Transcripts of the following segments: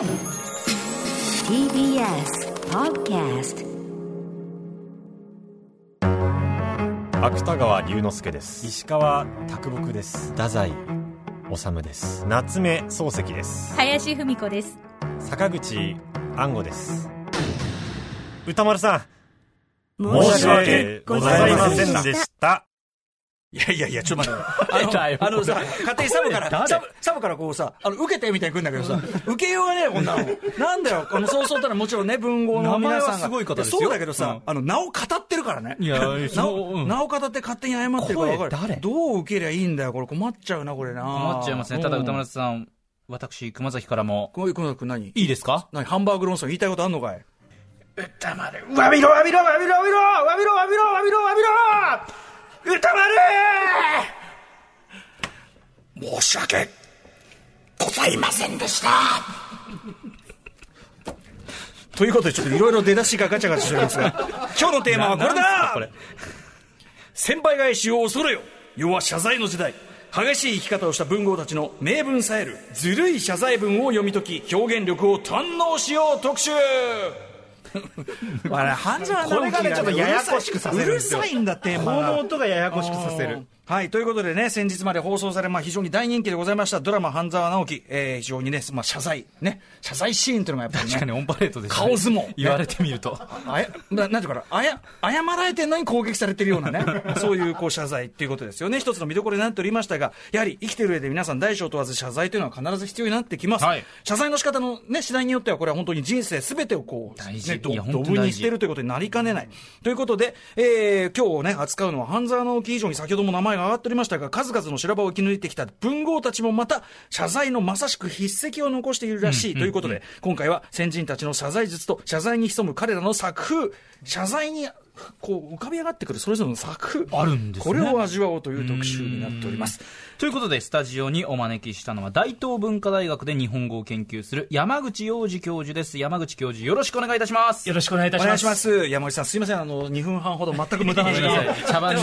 TBS Podcast 芥川龍之介です。石川啄木です。太宰治です。夏目漱石です。林芙美子です。坂口安吾です。歌丸さん。申し訳ございませんでしたいやいやいや、ちょっと待って。あの、あのさ、勝手にサブから、サブ、サブからこうさ、あの、受けてみたいに来るんだけどさ、受けようがねえよ、こんなの。なんだよ、あの、そうそうたらもちろんね、文豪の皆さんが。名前はすごい方ですよそうだけどさ、あの、名を語ってるからね。いや名を、名を語って勝手に謝ってるから分かる。どう受けりゃいいんだよ、これ困っちゃうな、これな。困っちゃいますね。ただ歌うん丸さん、私、熊崎からも、こういうことく何？いいですか？何ハンバーグ論争言いたいことあんのかい？歌丸。わびろわびろわびろわびろわびろわびろわびろわびろ歌丸申し訳ございませんでした。ということでちょっといろいろ出だしがガチャガチャしてるんですが 今日のテーマはこれだ。これ？先輩返しを恐れよ。要は謝罪の時代。激しい生き方をした文豪たちの名文さえるずるい謝罪文を読み解き表現力を堪能しよう。特集あれ半沢直樹がねちょっとややこしくさせるうるさいんだテーマこがの音がややこしくさせるはい、ということでね、先日まで放送され、まあ、非常に大人気でございましたドラマ、半沢直樹、えー、非常にね、まあ、謝罪、ね、謝罪シーンというのがやっぱりね、確かにオンパレードです、ね。顔相撲言われてみると。あやななんていうかなあや、謝られてんのに攻撃されてるようなね、そういうこう謝罪っていうことですよね。一つの見どころになっておりましたが、やはり生きてる上で皆さん大小問わず謝罪というのは必ず必要になってきます。はい謝罪の仕方のね、次第によってはこれは本当に人生すべてをこう、大事ね、どドブにしてるということになりかねない。ということで、えー、今日ね、扱うのは半沢直樹以上に先ほども名前が上がっておりましたが、数々の修羅場を生き抜いてきた文豪たちもまた、謝罪のまさしく筆跡を残しているらしいということで、今回は先人たちの謝罪術と謝罪に潜む彼らの作風、謝罪にこう浮かび上がってくるそれぞれの作風、あるんですねこれを味わおうという特集になっております。ということで、スタジオにお招きしたのは、大東文化大学で日本語を研究する山口洋二教授です。山口教授、よろしくお願いいたします。よろしくお願いいたおします。願いします。山口さん、すいません。あの、2分半ほど全く無駄な時間を茶番に、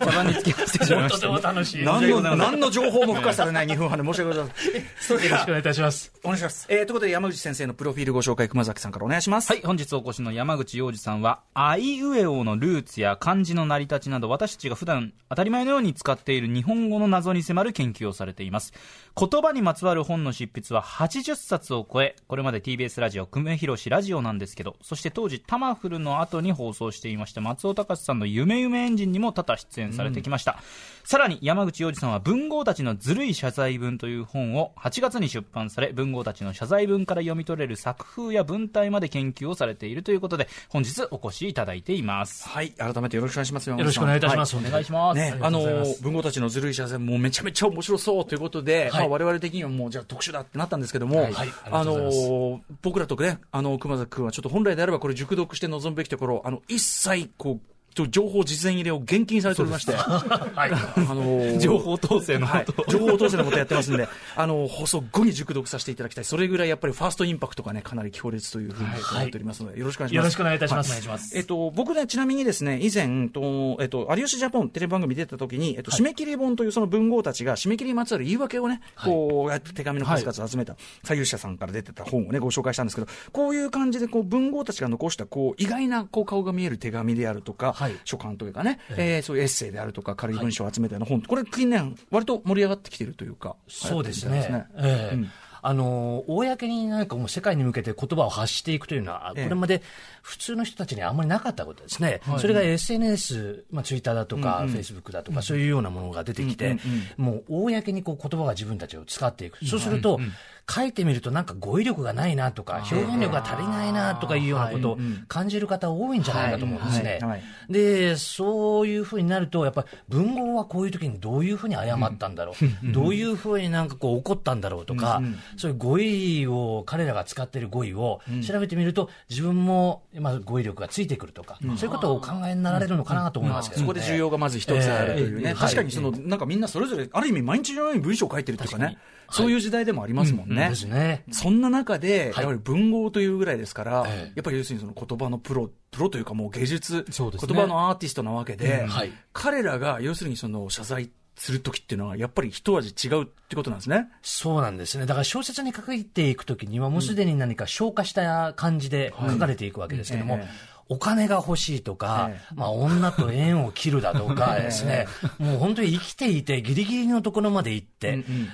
茶番につきましてしまいまとしてた、も楽しい。よ何の、何の情報も付加されない2分半で申し訳ございません。それではろしくお願いいたします。お願いします。えー、ということで山口先生のプロフィールご紹介、熊崎さんからお願いします。はい、本日お越しの山口洋二さんは、あいうえおのルーツや漢字の成り立ちなど、私たちが普段当たり前のように使っている日本語の謎に迫る研究をされています。言葉にまつわる本の執筆は80冊を超え、これまで TBS ラジオ、久米宏ラジオなんですけど、そして当時タマフルの後に放送していました松尾隆さんの夢夢エンジンにも多々出演されてきました。さらに山口洋二さんは文豪たちのずるい謝罪文という本を8月に出版され、文豪たちの謝罪文から読み取れる作風や文体まで研究をされているということで、本日お越しいただいています。はい。改めてよろしくお願いします。よよろしくお願いいたします。お願いします。ね、あありがとの文豪たちのずるい謝罪もうめちゃめちゃ面白そうということで、まあ、我々的にはもうじゃあ特集だってなったんですけども、はいあの僕らとねあの熊崎君はちょっと本来であればこれ熟読して臨むべきところあの一切こう情報事前入れを厳禁されておりまして、はい。あの情報統制のはい。こと、情報統制のことやってますんで、あの放送後に熟読させていただきたい、それぐらいやっぱりファーストインパクトがね、かなり強烈というふうに思っておりますので、よろしくお願いします。よろしくお願いいたします。えっと、僕ね、ちなみにですね、以前、とえっと、有吉ジャポンテレビ番組出た時に、えっと、締め切り本というその文豪たちが、締め切りにまつわる言い訳をね、こうやって手紙の数々集めた、左右者さんから出てた本をね、ご紹介したんですけど、こういう感じで、こう、文豪たちが残した、こう、意外な、こう、顔が見える手紙であるとか、はい書簡というかね、えーそういうエッセイであるとか、軽い文章を集めたような本、これ近年、割と盛り上がってきているというか、そうですね。うん。あの公になんかもう世界に向けて言葉を発していくというのは、こえ。えれまで普通の人たちにはあんまりなかったことですね、それが SNS、まあ、ツイッターだとか、フェイスブックだとか、そういうようなものが出てきて、もう公にこう言葉が自分たちを使っていく、そうすると、書いてみるとなんか語彙力がないなとか、表現力が足りないなとかいうようなことを感じる方多いんじゃないかと思うんですね。で、そういうふうになると、やっぱり文豪はこういう時にどういうふうに謝ったんだろう、どういうふうになんかこう怒ったんだろうとか、そういう語彙を、彼らが使っている語彙を調べてみると、自分も、まあ、語彙力がついてくるとか、そういうことをお考えになられるのかなと思いますけど、そこで重要がまず一つあるというね、ええ。確かにその、なんかみんなそれぞれ、ある意味、毎日のように文章を書いてるとかね、そういう時代でもありますもんね。ですね。そんな中で、はい。やはり文豪というぐらいですから、ええ。やっぱり要するにその言葉のプロ、プロというかもう芸術、言葉のアーティストなわけで、はい。彼らが要するにその謝罪するときっていうのは、やっぱり一味違うってことなんですね。そうなんですね。だから小説に書いていくときには、もうすでに何か消化した感じで書かれていくわけですけども、ええ。お金が欲しいとか、えまあ女と縁を切るだとかですね、もう本当に生きていてギリギリのところまで行って、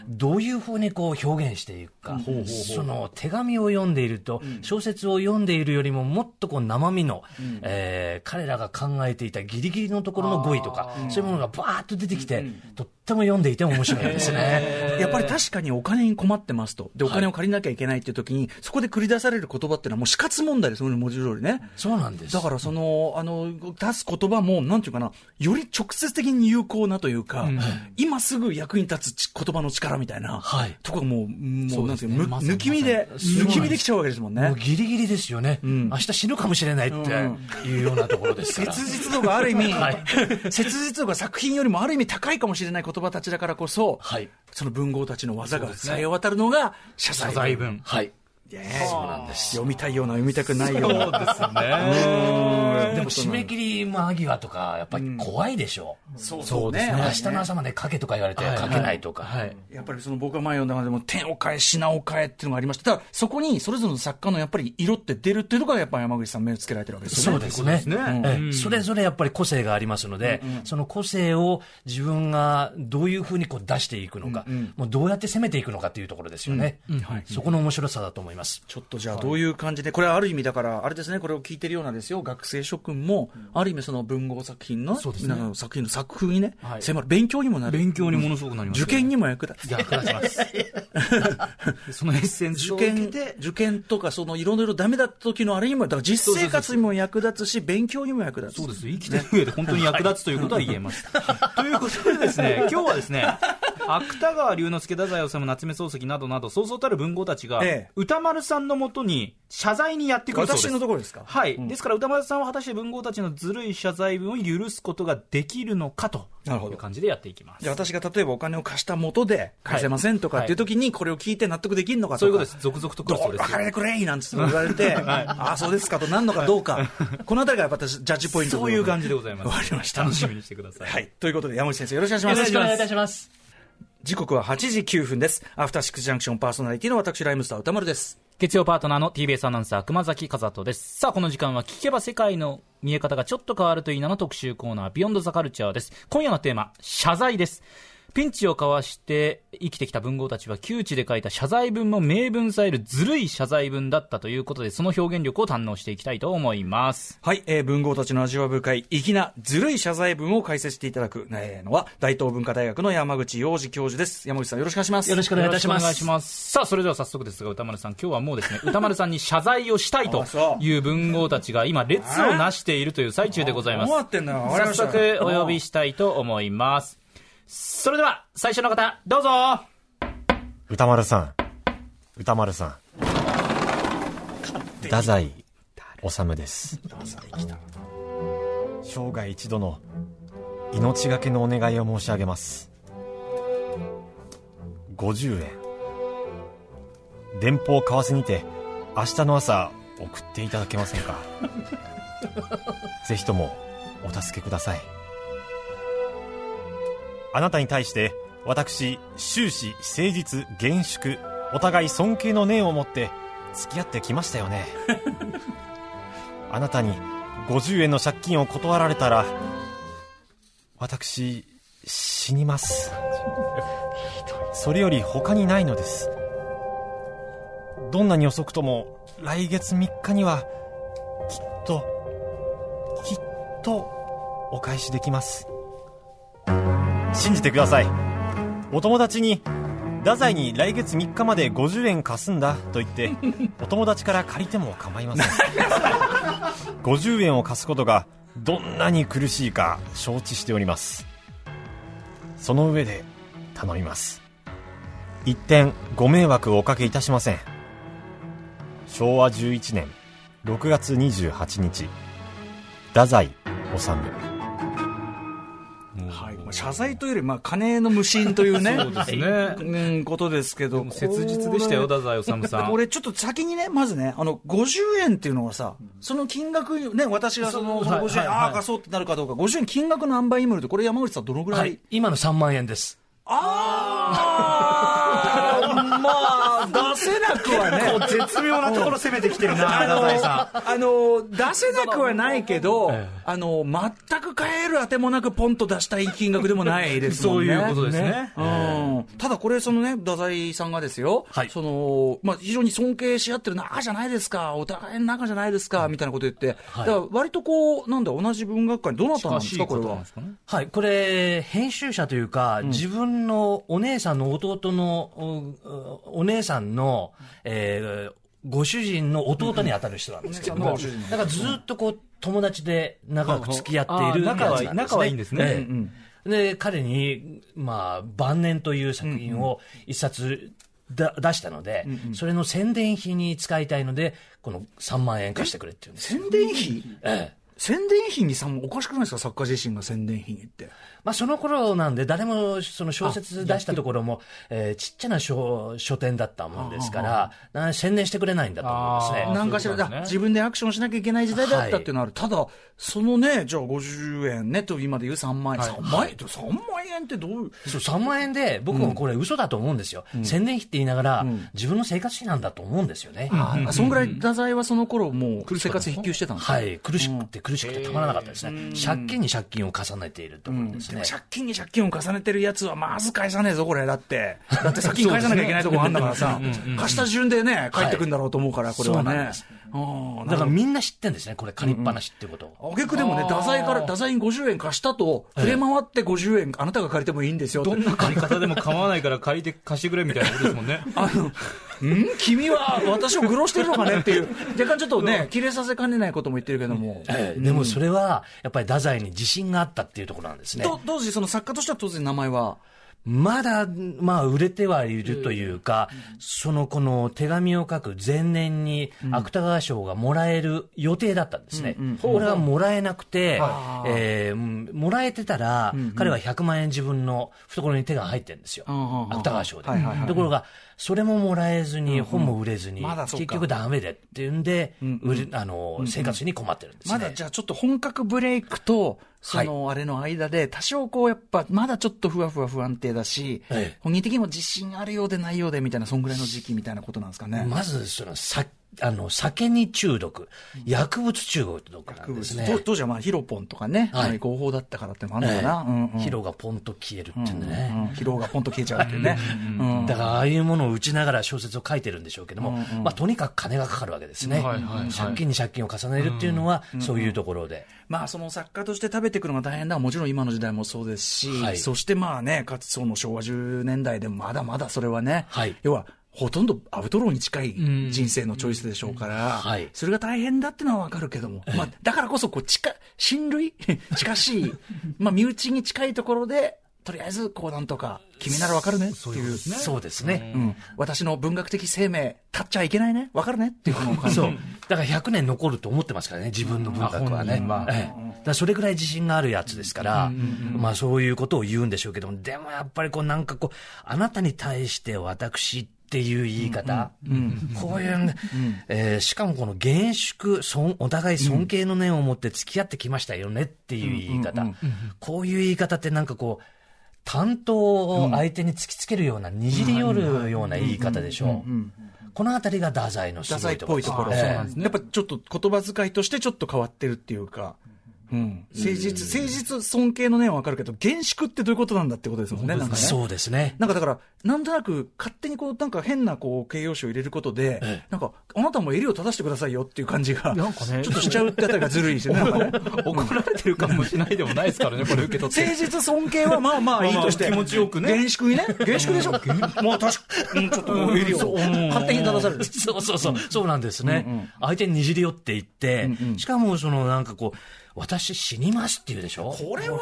どういうふうにこう表現していくか、その手紙を読んでいると、小説を読んでいるよりももっとこう生身の、えー彼らが考えていたギリギリのところの語彙とか、そういうものがバーッと出てきて、とっても読んでいて面白いですね。やっぱり確かにお金に困ってますと。で、お金を借りなきゃいけないっていう時に、そこで繰り出される言葉っていうのはもう死活問題ですよね、文字通りね。そうなんです。だからその、あの、出す言葉も、なんていうかな、より直接的に有効なというか、今すぐ役に立つち言葉の力みたいな、はい。とこがもう、もう、なんていうか、むまさに抜き身で、抜き身できちゃうわけですもんね。もう。ギリギリですよね、明日死ぬかもしれないっていうようなところですから。切実度がある意味、はい。切実度が作品よりもある意味高いかもしれない言葉たちだからこそ、はい。その文豪たちの技がさえ渡るのが謝罪謝罪文。はい。ねそうなんです。読みたいような読みたくないような。そうですね。でも締め切り間際とか、やっぱり怖いでしょ。そうそうですね明日の朝まで書けとか言われて書けないとか。はい。やっぱりその僕が前読んだ中でも点を変え、品を変えっていうのがありました。ただそこにそれぞれの作家のやっぱり色って出るっていうところがやっぱり山口さん目をつけられてるわけですよね。そうですね。それぞれやっぱり個性がありますので、その個性を自分がどういうふうにこう出していくのか、もうどうやって攻めていくのかっていうところですよね。そこの面白さだと思います。ちょっとじゃあどういう感じで、これはある意味だから、あれですね、これを聞いてるようなんですよ、学生諸君も、ある意味その文豪作品の、そうですね作品の作風にね、はい迫る、勉強にもなる。勉強にものすごくなります、受験にも役立つ。役立ちます。そのエッセンスを受験受けて、受験とか、そのいろいろダメだった時のあれにも、だから実生活にも役立つし、勉強にも役立つ。そうです。生きてる上で本当に役立つということは言えます。ということでですね、今日はですね、芥川龍之介、太宰治、夏目漱石などなど、そうそうたる文豪たちが、ええ歌丸さんのもとに謝罪にやってくるそうです。私のところですか？はい、ですから歌丸さんは果たして文豪たちのずるい謝罪文を許すことができるのかとなるほどいう感じでやっていきます。じゃあ私が例えばお金を貸した元で返せませんとかっていう時にこれを聞いて納得できるのかとか。そういうことです。続々と来どるそううです分か。れてくれなんつって言われて、あ あ、そうですかとなんのかどうか。このあたりがやっぱ私、ジャッジポイントそういう感じでございます。わかりました。楽しみにしてください。はい。ということで、山口先生よろしくお願いします。よろしくお願いいたします。時刻は8時9分です。アフターシックスジャンクションパーソナリティの私、ライムスター歌丸です。月曜パートナーの TBS アナウンサー熊崎和人ですさあこの時間は聞けば世界の見え方がちょっと変わるといいなの特集コーナービヨンドザカルチャーです今夜のテーマ謝罪ですピンチをかわして生きてきた文豪たちは窮地で書いた謝罪文も名文さえるずるい謝罪文だったということでその表現力を堪能していきたいと思います。はい、えー文豪たちの味わい深い粋なずるい謝罪文を解説していただく、えーのは、大東文化大学の山口洋二教授です。山口さんよろしくお願いします。よろしくお願いいたします。お願いしますさあそれでは早速ですが歌丸さん今日はもうですね 歌丸さんに謝罪をしたいという文豪たちが今列をなしているという最中でございます。早速お呼びしたいと思いますそれでは最初の方どうぞ歌丸さん。歌丸さん。太宰治です。生涯一度の命がけのお願いを申し上げます。50円。電報為替にて明日の朝送っていただけませんかぜひともお助けください。あなたに対して私終始誠実厳粛お互い尊敬の念を持って付き合ってきましたよね。あなたに50円の借金を断られたら私死にます。それより他にないのです。どんなに遅くとも来月3日にはきっときっとお返しできます。信じてください。お友達に太宰に来月3日まで50円貸すんだと言って お友達から借りても構いません。50円を貸すことがどんなに苦しいか承知しております。その上で頼みます。一点ご迷惑をおかけいたしません。昭和11年6月28日太宰治。はい、まあ謝罪というより、まあ、金の無心というね、そうですね。うん、ことですけど、切実でしたよ、太宰治さん。俺、ちょっと先にね、まずね、あの、50円っていうのはさ、その金額に、ね、私がその、その50円、ああ、貸そうってなるかどうか、50円金額の塩梅にもよると、これ山口さんどのぐらはいい、今の3万円です。ああ、出せなくはね。絶妙なところ攻めてきてるな、太宰さん。あの、出せなくはないけど、あの、全く買えるあてもなくポンと出したい金額でもないですもんね。そういうことですね。うんただこれ、そのね、太宰さんがですよ、はいその、まあ、非常に尊敬し合ってる仲じゃないですか、お互いの仲じゃないですか、みたいなこと言って、はいだから割とこう、なんだ、同じ文学館にどなたなんですか、これは？はい、これ、編集者というか、自分のお姉さんの弟の、おお姉さんの、えーご主人の弟に当たる人なんですけども、だからずっとこう、友達で長く付き合っているあ仲は仲はいいんですね。ええ。で、彼に、まあ、晩年という作品を一冊だ出したので、それの宣伝費に使いたいので、この3万円貸してくれって言うんですよ。宣伝費？ええ。宣伝費にさ、おかしくないですか、作家自身が宣伝費にって。まあ、その頃なんで、誰もその小説出したところも、えーちっちゃな書書店だったもんですから、な宣伝してくれないんだと思すあね。何かしらね。自分でアクションしなきゃいけない時代だったってい。うのはある、ただ、そのね、じゃあ50円ねと今で言う3万円、3万円って、3万円ってどういう、そう3万円で、僕もこれ、嘘だと思うんですよ、宣伝費って言いながら、自分の生活費なんだと思うんですよね。あそんぐらい太宰はその頃もう生活費給して。たんですか、はい、苦しくて苦しくてたまらなかったですね、借金に借金を重ねているところですね。借金に借金を重ねてるやつはまず返さねえぞ、これ。だって。だって先に返さなきゃいけないところあんだからさ、貸した順でね、返ってくんだろうと思うから、これはね。だからみんな知ってんですね、これ、借りっぱなしっていうこと。を。あげくでもね、太宰から、太宰に50円貸したと、触れ回って50円、あなたが借りてもいいんですよって。どんな借り方でも構わないから借りて貸してくれみたいなことですもんね。あの、ん？君は私を愚弄してるのかねっていう、若干ちょっとね、切れさせかねないことも言ってるけども。ええ。でもそれは、やっぱり太宰に自信があったっていうところなんですね。と当時、その作家としては当然名前は？まだ、まあ、売れてはいるというか、その、この手紙を書く前年に芥川賞がもらえる予定だったんですね。これがもらえなくて、えーう。んもらえてたら、彼は100万円自分の懐に手が入ってるんですよ。んうんうん芥川賞で。ところが、それももらえずに、本も売れずに結局ダメでっていうんで、あの、生活に困ってるんですね。まだじゃあちょっと本格ブレイクと、そのあれの間で、多少こうやっぱ、まだちょっとふわふわ不安定だしええ、本人的にも自信あるようでないようでみたいな、そんぐらいの時期みたいなことなんですかね。まず、その、さ、あの、酒に中毒、薬物中毒なんですね。当当時はまあヒロポンとかね、はい。合法だったからってのもあるのかな。うんうん。疲労がポンと消えるっていうんでね。うん疲労がポンと消えちゃうっていうね。うん。だから、ああいうものを打ちながら小説を書いてるんでしょうけども、まあ、とにかく金がかかるわけですね。借金に借金を重ねるっていうのは、そういうところで。まあその作家として食べていくのが大変だもちろん今の時代もそうですし、はい。そしてまあね、かつその昭和10年代でもまだまだそれはね、はい。要はほとんどアウトローに近い人生のチョイスでしょうから、はい。それが大変だってのはわかるけども、まあだからこそこう近、親類？近しい、まあ身内に近いところで、とりあえずこうなんとか、君ならわかるねっていう。そうですね。うん、私の文学的生命、立っちゃいけないね、わかるねっていう。この感じ。そう。だから100年残ると思ってますからね、自分の文学はね。あ本人はええだそれぐらい自信があるやつですから、まあそういうことを言うんでしょうけども、でもやっぱりこうなんかこう、あなたに対して私っていう言い方、こういう、えーしかもこの厳粛、尊お互い尊敬の念を持って付き合ってきましたよねっていう言い方、こういう言い方ってなんかこう、担当を相手に突きつけるような、にじり寄るような言い方でしょう。このあたりが太宰のすごいところですぽいところ、ええそうなんです。ねやっぱちょっと言葉遣いとしてちょっと変わってるっていうか、うん、誠実、誠実尊敬の念はわかるけど、厳粛ってどういうことなんだってことですもんね、なんかね。そうですね。なんかだから、なんとなく勝手にこう、なんか変なこう形容詞を入れることで、ええなんか、あなたも襟を正してくださいよっていう感じが、なんかねちょっとしちゃうってあたりがずるいしね。なんかね怒られてるかもしれないでもないですからね、これ受け取って。誠実尊敬はまあまあいいとして。まあまあ気持ちよくね厳粛にね。厳粛でしょ。まあ確かうんちょっと襟を勝手に正される。そうそうそう、そうなんですね。相手ににじり寄っていって、しかもそのなんかこう、私死にますって言うでしょ？これは、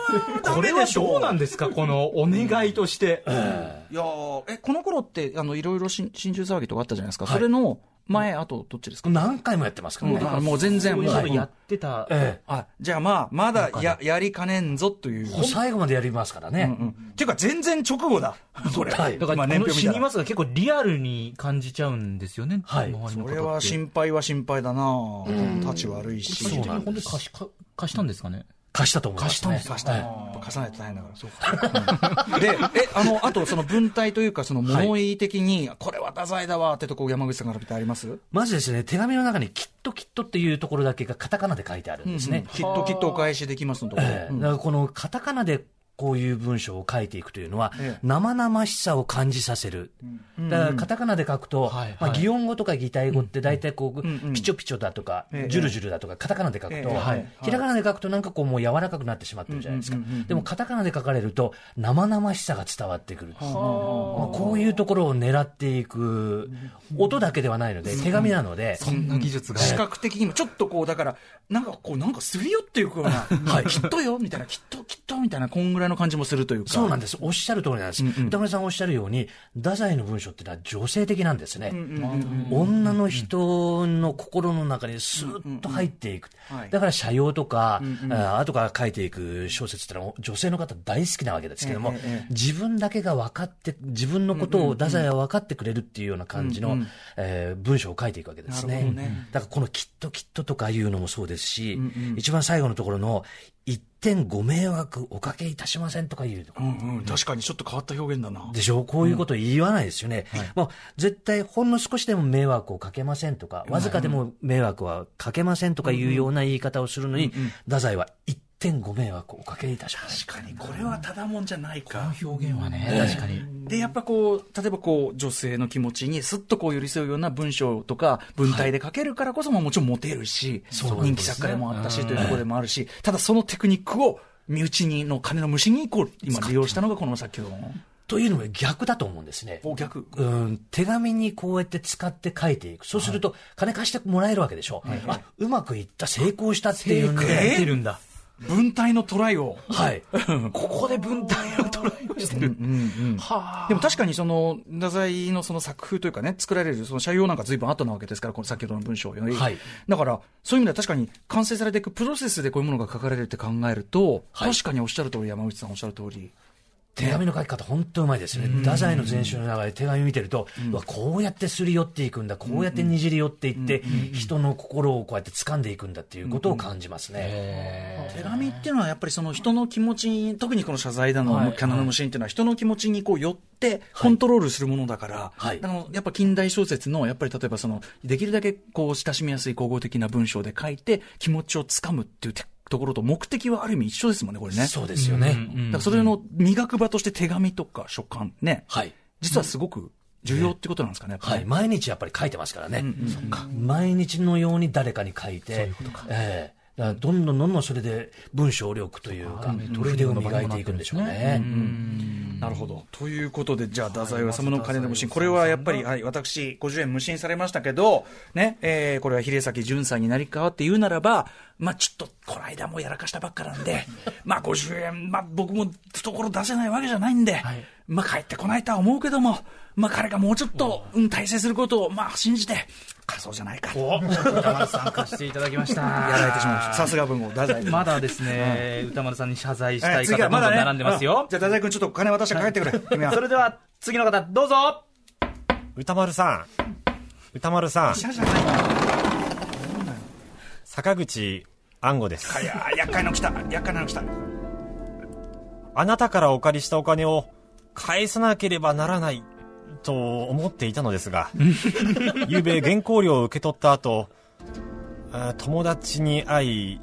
これはどうなんですか、このお願いとして。いやーえ、この頃って、あの、いろいろ新新中騒ぎとかあったじゃないですか。それの、前、あと、どっちですか？何回もやってますからね。もうもう全然、もう。やってた、えあ、じゃあまあ、まだや、やりかねんぞという。え。最後までやりますからね。うんっていうか、全然直後だ。それ。はいだから、今この年表見たら死にますが結構リアルに感じちゃうんですよね。はい周りの方ってこれは心配は心配だな立ち悪いし。最終的にそうなんです本当に貸しか貸したんですかね？貸したと思います、ね。貸したい。やっぱ貸さないと大変だから。そう。で、え、あの、あとその文体というか、その物言い的に、これは太宰だわってとこ、山口さんから見てあります？まずですね、手紙の中にきっときっとっていうところだけがカタカナで書いてあるんですね。きっときっとお返しできますのところ。ええだからこのカタカナでこういう文章を書いていくというのは、ええ。生々しさを感じさせる。だからカタカナで書くと、はいまあ、はい擬音語とか擬態語って大体こう、ピチョピチョだとか、ええ。ジュルジュルだとか、カタカナで書くと、ひらがなで書くとなんかこうもう柔らかくなってしまってるじゃないですか。でもカタカナで書かれると生々しさが伝わってくる。まあこういうところを狙っていく、音だけではないので、手紙なので、そんな技術が。視覚的にも、ちょっとこう、だから、なんかこう、なんかすり寄っていくような、はい、きっとよ、みたいな、きっと、きっと、みたいな、こんぐらいの感じもするというか。そうなんです。おっしゃる通りなんです。うんうん丸さんおっしゃるように、太宰の文章っていうのは女性的なんですね。女の人の心の中にスーッと入っていく。だから、社用とか、あ後から書いていく小説ってのは女性の方大好きなわけですけども、自分だけが分かって、自分のことを太宰は分かってくれるっていうような感じのえー文章を書いていくわけですねね。だから、このきっときっととかいうのもそうですし、一番最後のところの、一点ご迷惑おかけいたしませんとかいう。ところうんうん、確かにちょっと変わった表現だな。でしょ？こういうこと言わないですよね。もう絶対ほんの少しでも迷惑をかけませんとか、わずかでも迷惑はかけませんとかいうような言い方をするのに、太宰は一点ご迷惑をおかけいたします。確かに、これはただもんじゃないか。表現はね、確かに。で、やっぱこう、例えばこう、女性の気持ちにすっとこう寄り添うような文章とか文体で書けるからこそ、まあもちろんモテるし、人気作家でもあったしというところでもあるし、ただそのテクニックを身内にの金の虫にこう、今利用したのがこの先ほどの。というのは逆だと思うんですね。お逆。うん、手紙にこうやって使って書いていく。そうすると、金貸してもらえるわけでしょ。あ、うまくいった、成功したっていうんで。やってるんだ。文体のトライを。はい。ここで文体のトライをしてる。でも確かにその、太宰のその作風というかね、作られるその社用なんか随分後なわけですから、この先ほどの文章より。はいだから、そういう意味では確かに完成されていくプロセスでこういうものが書かれるって考えると、はい確かにおっしゃる通り、山内さんおっしゃる通り。手紙の書き方、本当うまいですね。太宰の全集の中で手紙見てると、うわこうやってすり寄っていくんだ、こうやってにじり寄っていって、人の心をこうやって掴んでいくんだっていうことを感じますね。手紙っていうのはやっぱりその人の気持ちに、特にこの謝罪だの、はいキャナの無心っていうのは人の気持ちにこう寄ってコントロールするものだから、はい。あのやっぱ近代小説のやっぱり例えばその、できるだけこう親しみやすい口語的な文章で書いて気持ちをつかむっていうてところと目的はある意味一緒ですもんね、これね。そうですよね。だからそれの磨く場として手紙とか書簡ね、はい。実はすごく重要ってことなんですかね、やっぱりはい。毎日やっぱり書いてますからね。毎日のように誰かに書いて、ええだからどんどんどんどんそれで文章力というか、筆を磨いていくんでしょうね。なるほど。ということで、じゃあ、太宰治の金の無心。これはやっぱり、はい、私、50円無心されましたけど、ね、えー、これは秀崎淳さんになり変わって言うならば、まあちょっと、この間もやらかしたばっかなんで、まあ50円、まあ僕も懐出せないわけじゃないんで、まあ帰ってこないとは思うけども、まあ彼がもうちょっと、うん、大成することを、まあ信じて、仮想じゃないか。や歌丸さん貸していただきました。られてしまいました。さすが文豪、太宰。まだですね、歌丸さんに謝罪したはいい方どんどん並んでますようん。じゃあ、太宰君ちょっと金渡して帰ってくれ。それでは、次の方、どうぞ歌丸さん歌丸さん医者じゃないな坂口安吾ですいやー厄介なの来た。厄介なの来た。あなたからお借りしたお金を返さなければならないと思っていたのですが、昨べ原稿料を受け取った後、あ友達に会い、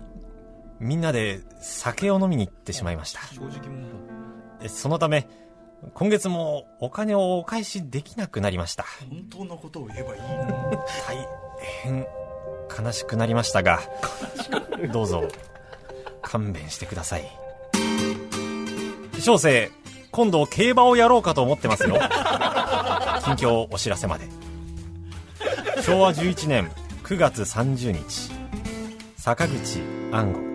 みんなで酒を飲みに行ってしまいました。えそのため、今月もお金をお返しできなくなりました。本当のことを言えばいい大変悲しくなりましたが、どうぞ勘弁してください。小生、今度競馬をやろうかと思ってますよ。近況お知らせまで。昭和11年9月30日、坂口安吾。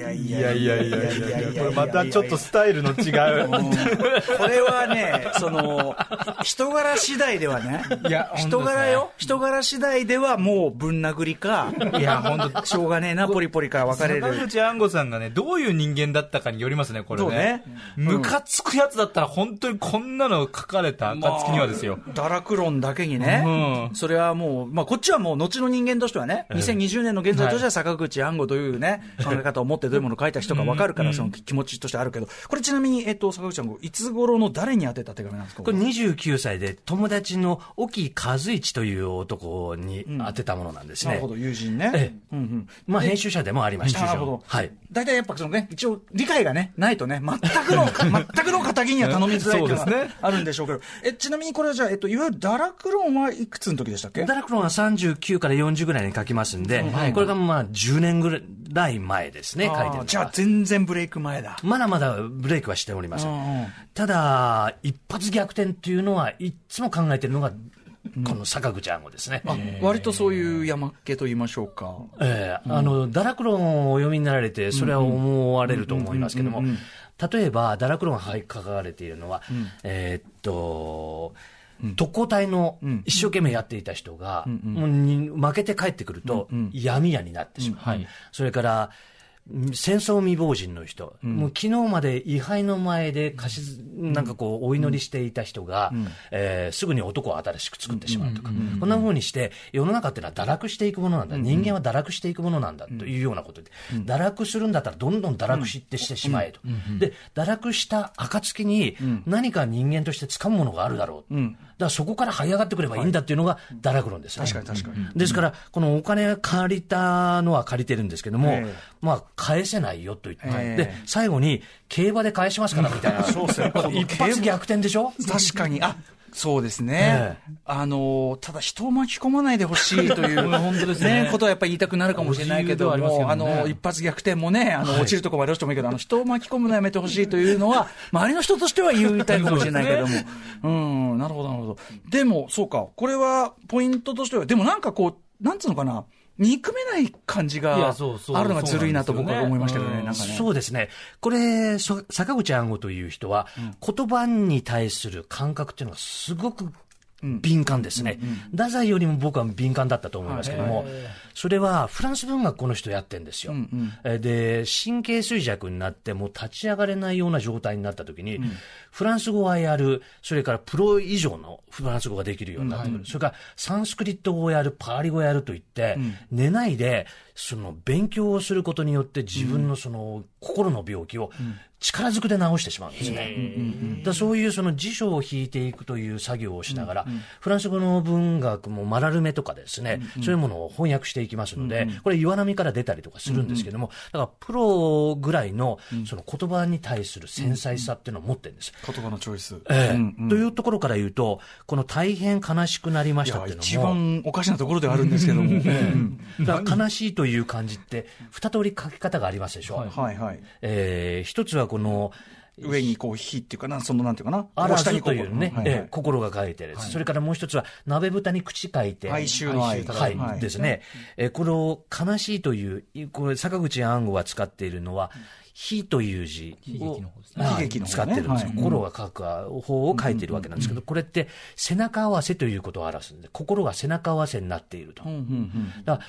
いややいいや。いやいやいやいやこれまたちょっとスタイルの違う。これはね、その、人柄次第ではね、いや人柄よ、人柄次第ではもうぶん殴りか、いや、本当しょうがねえな、ポリポリか分かれ坂る。口安吾さんがね、どういう人間だったかによりますね、これね。ムカつくやつだったら、本当にこんなの書かれた暁にはですよ。堕落論だけにね、うん。それはもう、まあ、こっちはもう、後の人間としてはね、2020年の現在としては坂口安吾というね、考え方を持ってどういうものを書いた人か分かるから、その気持ちとしてあるけど、これちなみに、えっと、坂口安吾、いつ頃の誰に宛てた手紙なんですか？これ29歳で友達の沖和一という男に当てたものなんですね。なるほど、友人ね。ええ。うんうん。まあ編集者でもありました。なるほど。はい。大体やっぱそのね、一応理解がね、ないとね、全くの、か 全くの仇には頼みづらいっていうのがそうですねあるんでしょうけど、え、ちなみにこれはじゃあ、えっと、いわゆる堕落論はいくつの時でしたっけ？ダラクロンは39から40ぐらいに書きますんで、これがまあ10年ぐらい前ですね、書いてるじゃあ全然ブレイク前だ。まだまだブレイクはしておりませうんうんん。ただ、一発逆転っていうのはいつも考えてるのが、この坂口安吾ですね。あ割とそういう山っ気と言いましょうか。ええあの、ダラクロンをお読みになられて、それは思われると思いますけども、例えば、ダラクロンが書かれているのは、えーっと、特攻隊の一生懸命やっていた人が、もうに負けて帰ってくると、闇屋になってしまう。はいそれから、戦争未亡人の人、もう昨日まで位牌の前で貸し、なんかこう、お祈りしていた人が、えーすぐに男を新しく作ってしまうとか、こんな風にして、世の中っていうのは堕落していくものなんだ、人間は堕落していくものなんだ。というようなことで、堕落するんだったら、どんどん堕落してしてしまえと。で、堕落した暁に、何か人間として掴むものがあるだろう。だからそこから這い上がってくればいいんだっていうのが堕落論ですね。確かに確かに。ですから、このお金借りたのは借りてるんですけども、ええまあ、返せないよと言って、ええで、最後に、競馬で返しますからみたいな。そうですね。一発逆転でしょ？確かに、あそうですね、えあのただ人を巻き込まないでほしいという 本当ですね。ことはやっぱり言いたくなるかもしれないけどああの一発逆転もね、あの落ちるところまで落ちてもいいけど、あの人を巻き込むのやめてほしいというのは、周りの人としては言いたいかもしれないけども、うん、なるほど、なるほど。でも、そうか、これはポイントとしては、でもなんかこう、なんつうのかな、憎めない感じいがあるのがずるいなと僕は思いましたけどね、なんかね。そうですね。これ、そ坂口安吾という人は、言葉に対する感覚っていうのがすごく敏感ですね。太宰よりも僕は敏感だったと思いますけども、それはフランス文学この人やってんですよ。えーで、神経衰弱になってもう立ち上がれないような状態になった時に、フランス語はやる、それからプロ以上のフランス語ができるようになってくる。それからサンスクリット語をやる、パーリ語をやると言って、寝ないで、その勉強をすることによって自分のその心の病気を力ずくで治してしまうんですね。だからそういうその辞書を引いていくという作業をしながら、フランス語の文学もマラルメとかですね、そういうものを翻訳していきますので、これ岩波から出たりとかするんですけども、だからプロぐらいのその言葉に対する繊細さっていうのを持ってるんです。言葉のチョイス。ええうんうんというところから言うと、この大変悲しくなりましたっていうのも。一番おかしなところではあるんですけども。うんだから悲しいという感じって、二通り書き方がありますでしょ。はいはい。えー一つはこの、上にこう、火っていうかな、そのなんていうかな。あらず下にことういうね、心が書いてるそれからもう一つは、鍋豚に口書いて、哀愁の愛はい、はい。ですね。えーこの悲しいという、これ、坂口安吾が使っているのは、悲という字を使ってるんです、はい。心が書く方を書いてるわけなんです。けど、これって背中合わせということを表すんで、心が背中合わせになっていると。だから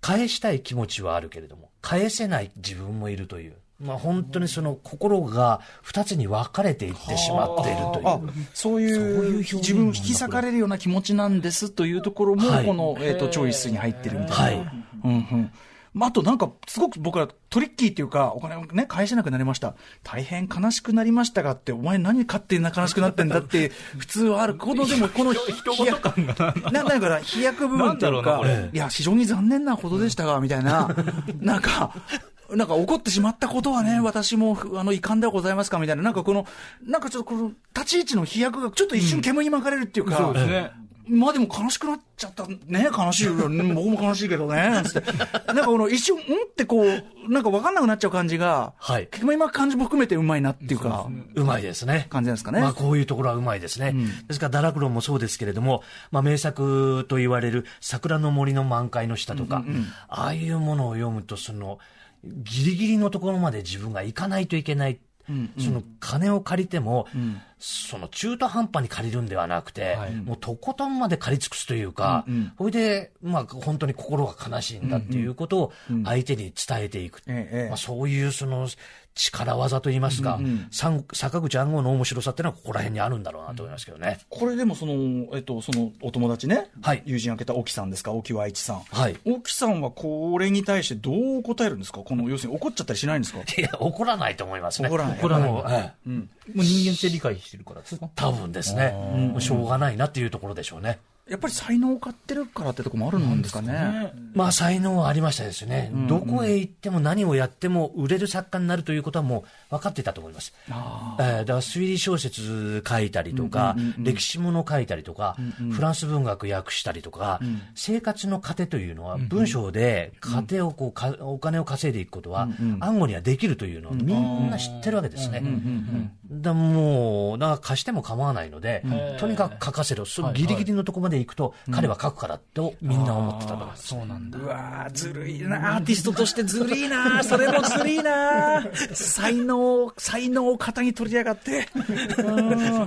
返したい気持ちはあるけれども、返せない自分もいるという。まあ本当にその心が二つに分かれていってしまっているという。あそういう自分を引き裂かれるような気持ちなんですというところも、はいこの、えー、とチョイスに入ってるみたいな。はいうんうんまあ、あとなんか、すごく僕はトリッキーっていうか、お金をね、返せなくなりました。大変悲しくなりましたがって、お前何勝手に悲しくなってんだって、普通はある。この、でも、この、一言感がな。なんだから、飛躍部分っていうかいや、非常に残念なことでしたが、みたいな、なんか、なんか怒ってしまったことはね、私も、あの、遺憾ではございますかみたいな、なんかこの、なんかちょっとこの、立ち位置の飛躍が、ちょっと一瞬煙に巻かれるっていうか、そうですね。まあでも悲しくなっちゃった。ね、悲しい僕も悲しいけどね。なんつって。なんかこの一瞬、うんってこう、なんか分かんなくなっちゃう感じが、はい煙に巻く感じも含めてうまいなっていうか、うまいですね。感じなんですかね。まあこういうところはうまいですね。ですから、ダラクロンもそうですけれども、まあ名作と言われる桜の森の満開の下とか、ああいうものを読むと、その、ギリギリのところまで自分が行かないといけない。その金を借りても、その中途半端に借りるんではなくて、もうとことんまで借り尽くすというか、それで、まあ本当に心が悲しいんだっていうことを相手に伝えていく。ええまあ、そういうその力技といいますか、さん坂口暗号の面白さっていうのはここら辺にあるんだろうなと思いますけどね。これでもその、えっと、そのお友達ね、はい。友人開けた沖さんですか、沖和一さん。はい。沖さんはこれに対してどう答えるんですか？この、要するに怒っちゃったりしないんですか？いや、怒らないと思いますね。怒らない。怒らない。ええもう人間性理解してるからですか？多分ですね。もうしょうがないなっていうところでしょうね。やっぱり才能を買ってるからってとこもあるんですかね。まあ才能はありましたですね、どこへ行っても何をやっても売れる作家になるということはもう分かっていたと思います。えーだから推理小説書いたりとか、歴史もの書いたりとか、フランス文学訳したりとか、生活の糧というのは文章で糧をこうかお金を稼いでいくことは暗号にはできるというのをみんな知ってるわけですね。だもう、だから貸しても構わないので、とにかく書かせろ。そのギリギリのところまで行くと、彼は書くからとみんな思ってたと思います。そうなんだ。うわーずるいなアーティストとしてずるいなそれもずるいな 才能、才能を型に取りやがって。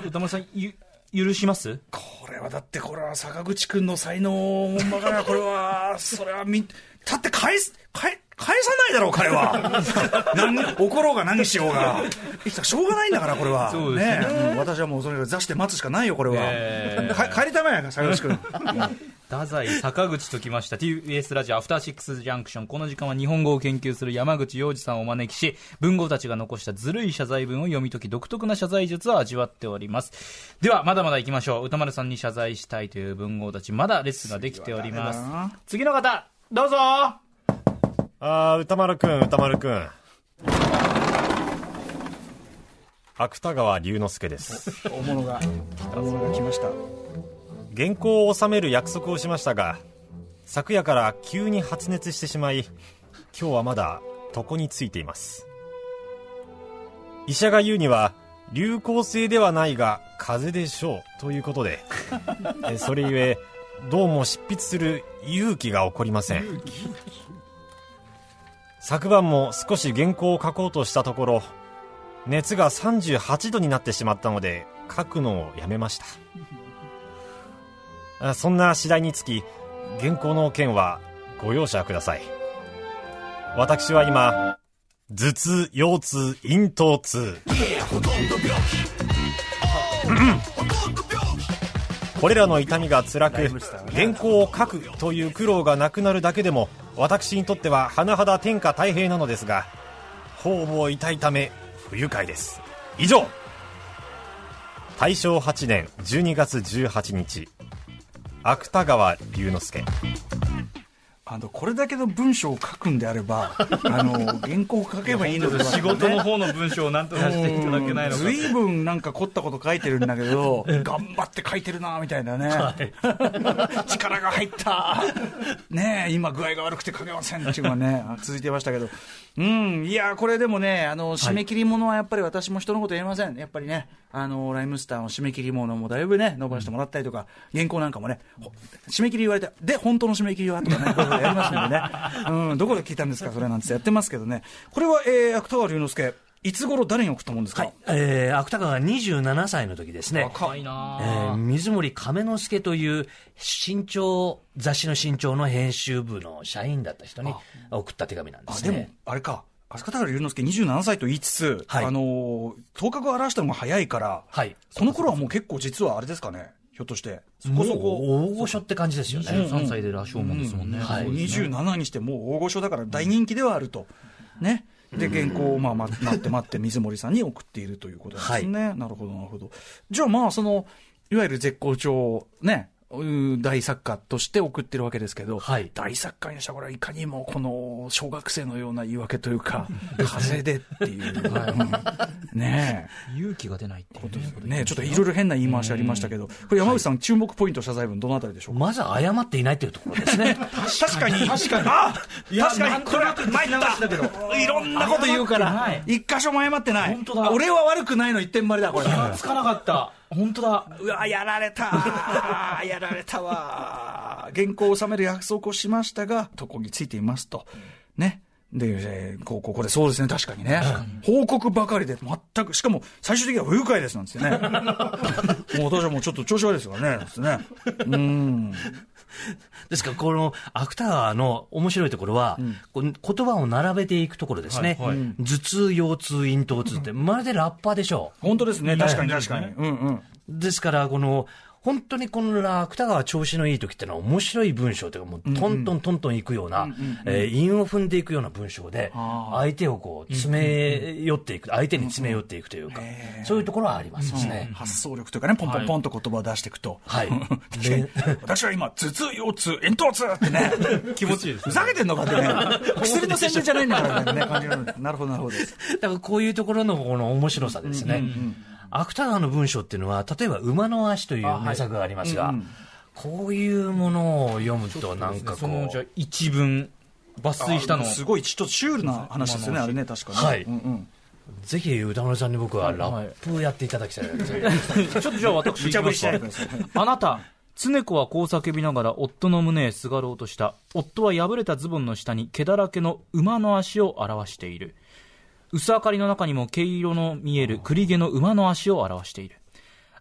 歌丸さんゆ許します？これはだってこれは坂口くんの才能ほんまかなこれは。それはみだって返す返返さないだろう彼は。何怒ろうが何しようが。しょうがないんだからこれは。そうですね。うん。私はもうそれ座して待つしかないよこれは、えか 帰りたまえや坂口くん 太宰坂口ときました。TBS ラジオアフターシックスジャンクション。この時間は日本語を研究する山口洋二さんをお招きし文豪たちが残したずるい謝罪文を読み解き独特な謝罪術を味わっております。ではまだまだ行きましょう。歌丸さんに謝罪したいという文豪たちまだレッスンができております。次の方どうぞあー、歌丸くん、歌丸くん。芥川龍之介です。大物が大物が来ました原稿を収める約束をしましたが、昨夜から急に発熱してしまい、今日はまだ床についています。医者が言うには、流行性ではないが、風邪でしょう、ということで、えそれゆえ、どうも執筆する勇気が起こりません。昨晩も少し原稿を書こうとしたところ、熱が38度になってしまったので、書くのをやめました。そんな次第につき、原稿の件はご容赦ください。私は今、頭痛、腰痛、咽頭痛。これらの痛みが辛く、原稿を書くという苦労がなくなるだけでも、私にとっては甚だ天下太平なのですが、頬も痛いため、不愉快です。以上大正8年12月18日、芥川龍之介。あのこれだけの文章を書くんであれば あの原稿を書けばいいのでは仕事の方の文章をなんとかしていただけないのか。ずいぶんなんか凝ったこと書いてるんだけど、頑張って書いてるなみたいなね、力が入った、ねえ、今、具合が悪くて書けませんっていうのがね、続いてましたけど、うん、いや、これでもね、あの締め切りものはやっぱり私も人のこと言えません、やっぱりね、あのライムスターの締め切りものもだいぶね、伸ばしてもらったりとか、原稿なんかもね、ほ締め切り言われて、で、本当の締め切りはとかね、やりますんでね、うん、どこで聞いたんですか、それなんてやってますけどね、これは、えー、芥川龍之介、いつ頃誰に送ったもんですか、はい。えー、芥川が27歳の時ですね。若いなえー水森亀之助という新潮、雑誌の新潮の編集部の社員だった人に送った手紙なんであでもすね。、あれか、芥川龍之介27歳と言いつつ、はいあのー、頭角を現したのも早いから、はい。この頃はもう結構実はあれですかね、ひょっとして、そこそこ。大御所って感じですよね。23歳で羅生門ですもんね、はい27にしてもう大御所だから大人気ではあると。ね。で、原稿をまあま待って待って水森さんに送っているということですね。なるほど、なるほど。じゃあまあ、その、いわゆる絶好調、ね、うん大作家として送ってるわけですけど、はい大作家にしたらこれはいかにもこの小学生のような言い訳というか、風でっていう、うんね勇気が出ないっていうねえ、ねえちょっといろいろ変な言い回しありましたけど、これ山口さん、注目ポイント謝罪文どのあたりでしょうか？まず謝っていないというところですね。確かに。確かに。あ確かに。これは参った。いろんなこと言うから。一箇所も謝ってない。本当だ俺は悪くないの一点張りだ、これ。つかなかった本当だうわ、やられた。やられたわ。原稿を収める約束をしましたが、床についていますと。ね。で、えーこうここで、そうですね、確かにね。報告ばかりで、全く、しかも、最終的には不愉快ですなんですよね。もう私はもうちょっと調子悪いですからね、ですね。うん。ですから、この芥川の面白いところは、こう言葉を並べていくところですね。はいはい頭痛、腰痛、咽頭痛って、まるでラッパーでしょ本当ですね、確かに確かに。うんうん。う。ですから、この、本当にこの芥川調子のいい時ってのは面白い文章というかもうトントントントンいくような、えー韻を踏んでいくような文章で、相手をこう詰め寄っていく、相手に詰め寄っていくというか、そういうところはありますね。発想力というかね、ポンポンポンと言葉を出していくと。はい 私は今、頭痛、腰痛、咽頭痛ってね。気持ちいいです。ふざけてんのかってね。薬の宣伝じゃないんだからね、感じ。なるほど、なるほど。だからこういうところのこの面白さですね。芥川の文章っていうのは、例えば馬の足という名作がありますが、こういうものを読むとなんかこそのじゃあう、一文抜粋したの。をすごい、ちょっとシュールな話ですよね、あれね、確かに。はい。うんうん。ぜひ歌丸さんに僕はラップやっていただきたいですね。ちょっとじゃあ私 あなた常子はこう叫びながら夫の胸へすがろうとした。夫は破れたズボンの下に毛だらけの馬の足を表している薄明かりの中にも毛色の見える栗毛の馬の足を表している。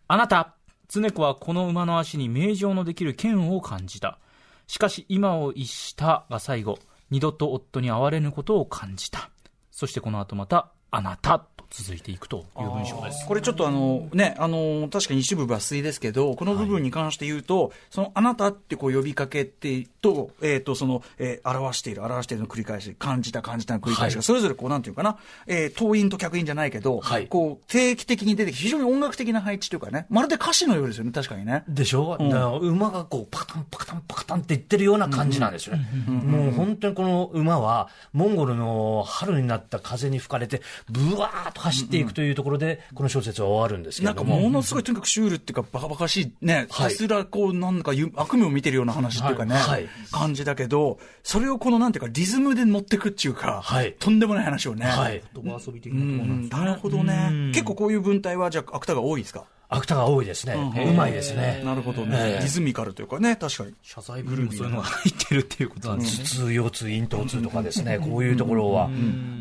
あなた常子はこの馬の足に名状のできる嫌悪を感じた。しかし今を逸したが最後二度と夫に会われぬことを感じた。そしてこの後またあなた。と続いていくという文章です。これちょっとあの、ね、あの、確かに一部抜粋ですけど、この部分に関して言うと、その、あなたってこう呼びかけてと、えっ、と、その、えー表している、表しているの繰り返し、感じた、感じたの繰り返しが、はい。それぞれこう、なんていうかな、えー、党員と客員じゃないけど、はい。こう、定期的に出てきて、非常に音楽的な配置というかね、まるで歌詞のようですよね、確かにね。でしょ、だから馬がこうパカタンパカタンパカタンって言ってるような感じなんですよね。もう本当にこの馬は、モンゴルの春になった風に吹かれて、ブワーッと走っていくというところで、この小説は終わるんですけなんかも。ものすごい、とにかくシュールっていうか、バカバカしい、ね、ひはい。たすらこう、なんかゆ悪夢を見てるような話っていうかね、はい。はい。感じだけど、それをこの、なんていうか、リズムで乗ってくっていうか、はい。とんでもない話をね。はい。言葉遊び的うなところなんですん、なるほどね。結構こういう文体は、じゃあ、芥が多いですか？芥が多いですね。うまいですね。なるほどね、ええリズミカルというかね、確かに。謝罪文もそういうのが入ってるっていうことなんですね。頭痛、腰痛、咽頭痛とかですね、こういうところは、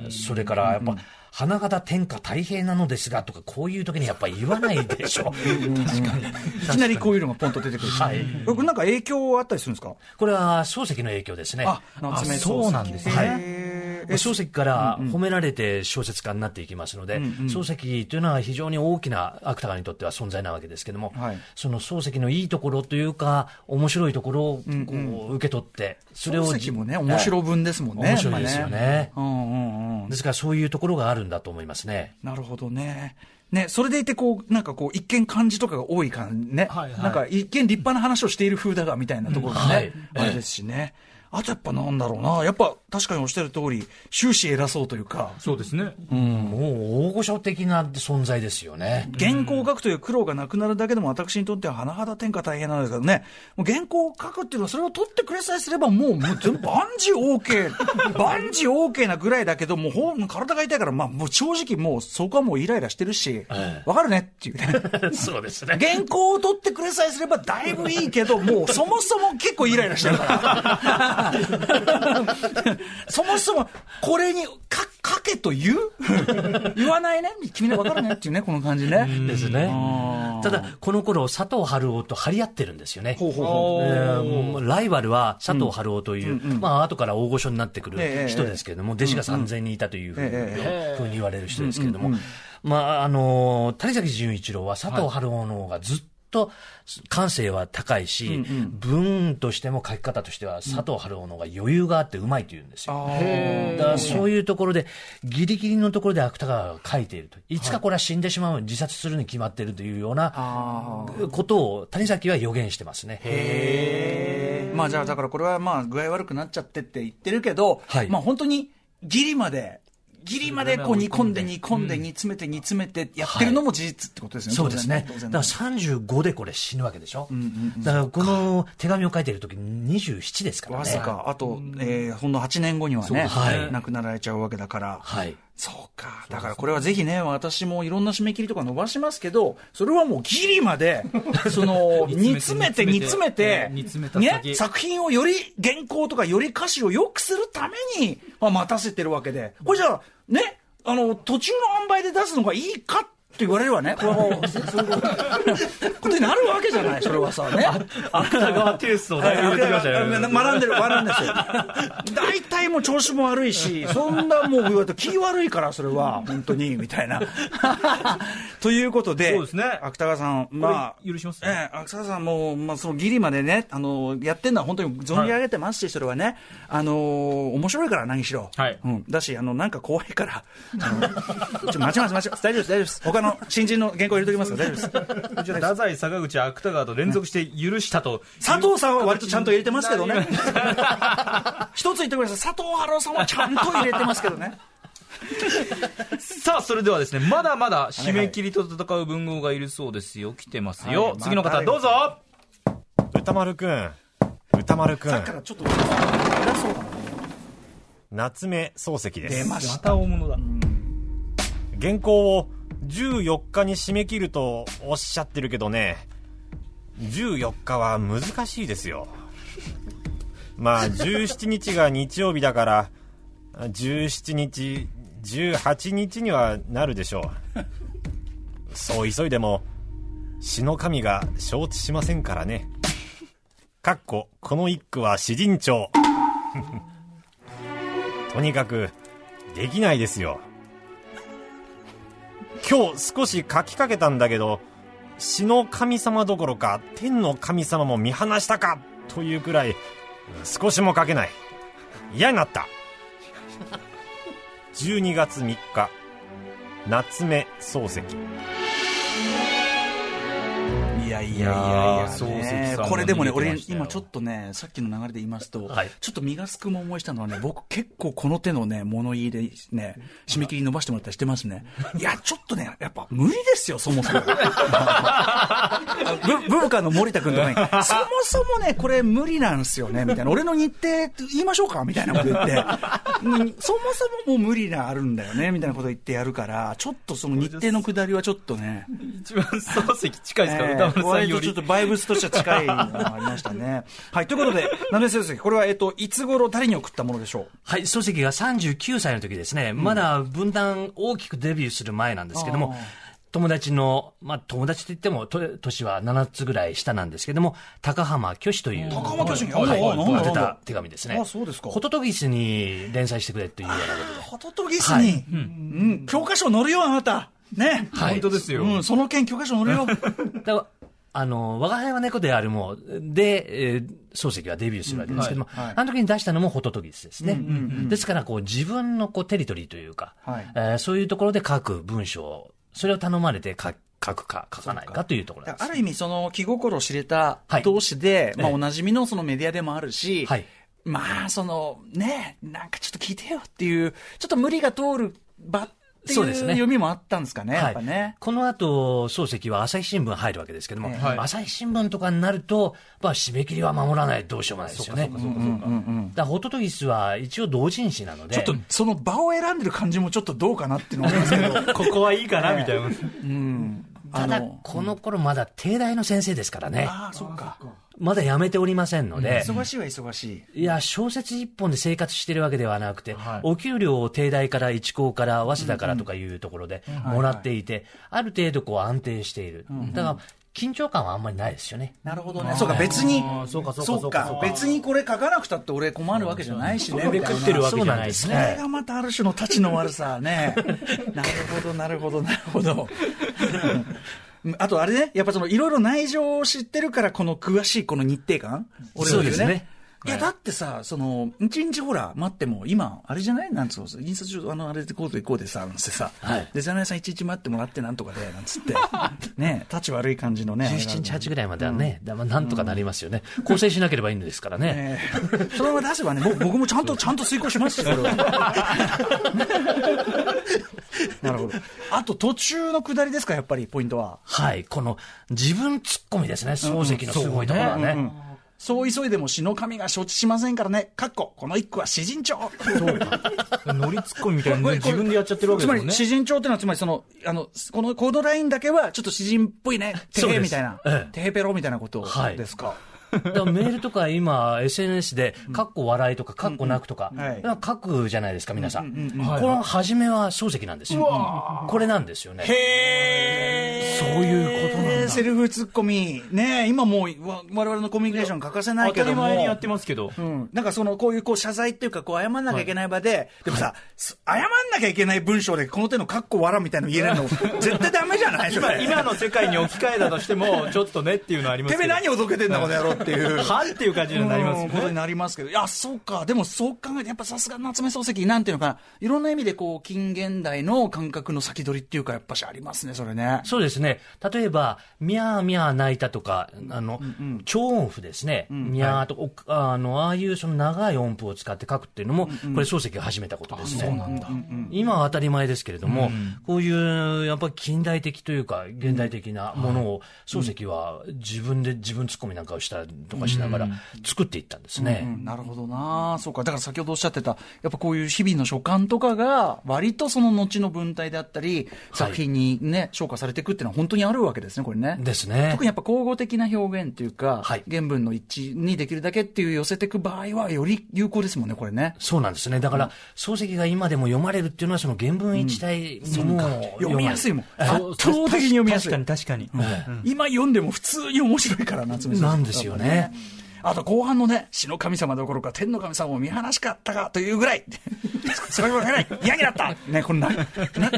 それからやっぱ、花形天下太平なのですがとか、こういう時にやっぱり言わないでしょ。確かに。いきなりこういうのがポンと出てくる。し。はい。なんか影響あったりするんですか？これは漱石の影響ですね。あ、そうなんですね。漱石から褒められて小説家になっていきますので、漱石というのは非常に大きな芥川にとっては存在なわけですけども、はい。その漱石のいいところというか、面白いところをこう受け取って、それを漱石もね、面白文ですもんね。面白いですよね。やっぱうんうんうん。ですからそういうところがあるんだと思いますね。なるほどね。ね、それでいて、こう、なんかこう、一見漢字とかが多い感じね。はいはいなんか、一見立派な話をしている風だが、みたいなところがね、はいあれですしね。あとやっぱなんだろうな。やっぱ、確かにおっしゃる通り、終始偉そうというか、そうですね。もう大御所的な存在ですよね。原稿を書くという苦労がなくなるだけでも私にとっては甚だ天下大変なんですけどね、もう原稿を書くっていうのはそれを取ってくれさえすればもう、もう全部万事 OK、万事 OK なぐらいだけど、もうほん体が痛いから、まあもう正直もうそこはもうイライラしてるし、わ、かるねっていうね。そうですね。原稿を取ってくれさえすればだいぶいいけど、もうそもそも結構イライラしてるから。そもそもこれにか書けと言う？言わないね。君でわかるねっていうね、この感じね。ですね。ただ、この頃、佐藤春夫と張り合ってるんですよね。ほうほうほう。えーライバルは佐藤春夫という、まあ後から大御所になってくるええ人ですけれども、弟子が3000人いたというふうに,、えふうに言われる人ですけれども、まああの谷崎潤一郎は佐藤春夫の方がずっと感性は高いし、文としても書き方としては佐藤春夫の方が余裕があってうまいというんですよ。だからそういうところで、ギリギリのところで芥川が書いていると。いつかこれは死んでしまう、自殺するに決まっているというようなことを谷崎は予言してますね。まあじゃあだからこれはまあ具合悪くなっちゃってって言ってるけど、はいまあ本当にギリまで、ギリまでこう煮込んで煮込んで煮詰めて煮詰めてやってるのも事実ってことですよね。そうですね。だから35でこれ死ぬわけでしょ？だからこの手紙を書いている時に27ですからね。わずか、あと、えーほんの8年後にはね、はい亡くなられちゃうわけだから、はい。そうか。だからこれはぜひね、私もいろんな締め切りとか伸ばしますけど、それはもうギリまで、その、煮詰めて煮煮詰めて、煮詰めたね先、作品をより原稿とかより歌詞を良くするために、まあ、待たせてるわけで、これじゃあ、ね、あの、途中の塩梅で出すのがいいかって言われればね、こもう、そういう ことになるわけじゃない、それはさ、ね。芥川テイストをだいぶ入れてきましたよね。学んでる、学んでるんですよ。大体もう調子も悪いし、そんなもう言われたら気悪いから、それは、本当に、みたいな。ということで、そうですね芥川さん、まあ、許しますええ、芥川さんも、まあ、そのギリまでね、あの、やってるのは本当に存じ上げてますし、それはね、あの、面白いから何しろ。はいうん。だし、あの、なんか怖いから、あのちょ、待ちます、待ちます。大丈夫です、大丈夫です。他の新人の原稿入れときますか？ら、大丈夫です。太宰、坂口、芥川と連続して許したと。佐藤さんは割とちゃんと入れてますけどね。一つ言ってください。佐藤春夫さんはちゃんと入れてますけどね。さあ、それではですね、まだまだ締め切りと戦う文豪がいるそうですよ。来てますよ。はい次の方、まあどうぞ歌丸くん歌丸くんだからちょっと偉そうだな。夏目漱石ですま出ました。た大物だ。原稿を14日に締め切るとおっしゃってるけどね。14日は難しいですよ。まあ17日が日曜日だから17日18日にはなるでしょう。そう急いでも詩の神が承知しませんからね。かっここの一句は詩人帳。とにかくできないですよ。今日少し書きかけたんだけど詩の神様どころか天の神様も見放したかというくらい少しも書けない。嫌になった。12月3日夏目漱石。やいやいやこれでもね、俺今ちょっとね、さっきの流れで言いますと、はいちょっと身がすくも思いしたのはね、僕結構この手のね、物言いでね、締め切り伸ばしてもらったりしてますね。いや、ちょっとね、やっぱ無理ですよ、そもそも。ブ文化の森田君とかに、そもそもね、これ無理なんですよね、みたいな。俺の日程言いましょうかみたいなこと言って、うんそもそももう無理があるんだよね、みたいなこと言ってやるから、ちょっとその日程の下りはちょっとね、一番漱石近いですか、ええ歌丸さん割とちょっ。とバイブスとしては近いのがありましたね。はい、ということで、なめ先生、これは、えっと、いつ頃誰に送ったものでしょう？はい、漱石が39歳の時ですね、まだ分断大きくデビューする前なんですけども、友達の、まあ友達といっても、と年は7つぐらい下なんですけども、高浜虚子という。高浜虚子に？はい、ああなんだ宛てた手紙ですね。あそうですかホトトギスに連載してくれというようなことで。ホトトギスに、うん、教科書載るよ、あなた。ね。はい本当ですよ。うん、その件教科書載るよ。だ あの、我が輩は猫であるも、で、えー漱石はデビューするわけですけども、はいはい。あの時に出したのもホトトギスですね。ですから、こう、自分のこう、テリトリーというか、はい。えーそういうところで書く文章を、それを頼まれて書書くか書かないかというところ。ある意味、その気心を知れたはい。同士で、まあ、え。えおなじみのそのメディアでもあるし、はい。まあ、その、ね、なんかちょっと聞いてよっていう、ちょっと無理が通る場っていうそうですね読みもあったんですかね、やはいっぱね。この後、漱石は朝日新聞入るわけですけども、朝日新聞とかになると、まあ、締め切りは守らないどうしようもないですよね。だからホトトギスは一応同人誌なので、ちょっとその場を選んでる感じもちょっとどうかなっていうのはありますけど。ここはいいかな、みたいな。ただこの頃まだ帝大の先生ですからね。ああ、そっか。まだ辞めておりませんので、忙しいは忙しい。いや、小説一本で生活してるわけではなくて、はいお給料を帝大から一高から早稲田からとかいうところでもらっていて、ある程度こう安定している。だから、緊張感はあんまりないですよね。なるほどね。そうか、別にそうかそうか別にこれ書かなくたって俺困るわけじゃないしね。めくってるわけじゃないですそれね。がまたある種の立ちの悪さね。なるほど、なるほど、なるほど。あとあれね、やっぱそのいろいろ内情を知ってるからこの詳しいこの日程感俺の言そうですね。いや、だってさ、その、一日ほら、待っても、今、あれじゃない？なんつうの、印刷所、あの、あれでこうでこうでさ、なんつってさ、はいデザイナーさん一日待ってもらってなんとかで、なんつって、ね、立ち悪い感じのね。17日、8ぐらいまではね、だまあなんとかなりますよね。構成しなければいいんですからね。えー そのまま出せばね、僕僕もちゃんと、ちゃんと遂行しますよ、それは。なるほど。あと、途中の下りですか、やっぱり、ポイントは？はい。この自分突っ込みですね、漱石のすごいところはね。そう急いでも死の神が承知しませんからね。かっこ、この一句は詩人帳。乗りツッコミみたいな自分でやっちゃってるわけつますり、でもんね。詩人帳ってのは、つまりその、あの、このコードラインだけは、ちょっと詩人っぽいね、てへみたいなええ、てへペロみたいなことはいですか？だからメールとか今、SNS で、かっこ笑いとか、かっこなくとか、書くじゃないですか、皆さん。この初めは漱石なんですよ。これなんですよね。へそういうことなんだセルフツッコミ。ねえ今もう、わ我々のコミュニケーション欠かせない当たりけども。前にやってますけど。うん。なんかその、こういうこう謝罪っていうか、こう謝んなきゃいけない場で、でもさ、す謝んなきゃいけない文章でこの手のカッコ笑みたいなの言えるの、絶対ダメじゃない？今今の世界に置き換えたとしても、ちょっとねっていうのはありますけど。てめえ何をどけてんだ、この野郎っていう。はっていう感じになりますうんことになりますけど、いや、そうか、でもそう考えて、やっぱさすが夏目漱石、なんていうのかな、いろんな意味でこう、近現代の感覚の先取りっていうか、やっぱしありますね、それね。そうですね。例えば、みゃーみゃー泣いたとか、あの、超音符ですね。みゃーとか、おあの、ああいうその長い音符を使って書くっていうのも、これ漱石が始めたことですね。そうなんだ。今は当たり前ですけれども、こういう、やっぱり近代的というか、現代的なものを、漱石は自分で自分ツッコミなんかをしたりとかしながら作っていったんですね。うんなるほどなそうか。だから先ほどおっしゃってた、やっぱこういう日々の所感とかが、割とその後の文体であったり、作品にね、昇華されていくっていうのは本当にあるわけですね、これね。ですね特にやっぱ口語的な表現っていうか、はい原文の一致にできるだけっていう寄せていく場合は、より有効ですもんね、これね。そうなんですね。だから、漱石が今でも読まれるっていうのは、その原文一体も読みやすいもん。圧倒的に読みやすい。確かに確かに。今読んでも普通に面白いから、夏目漱石なんですよね。あと後半のね、死の神様どころか天の神様を見放しかったかというぐらい、それもない、嫌になったね、これな、な、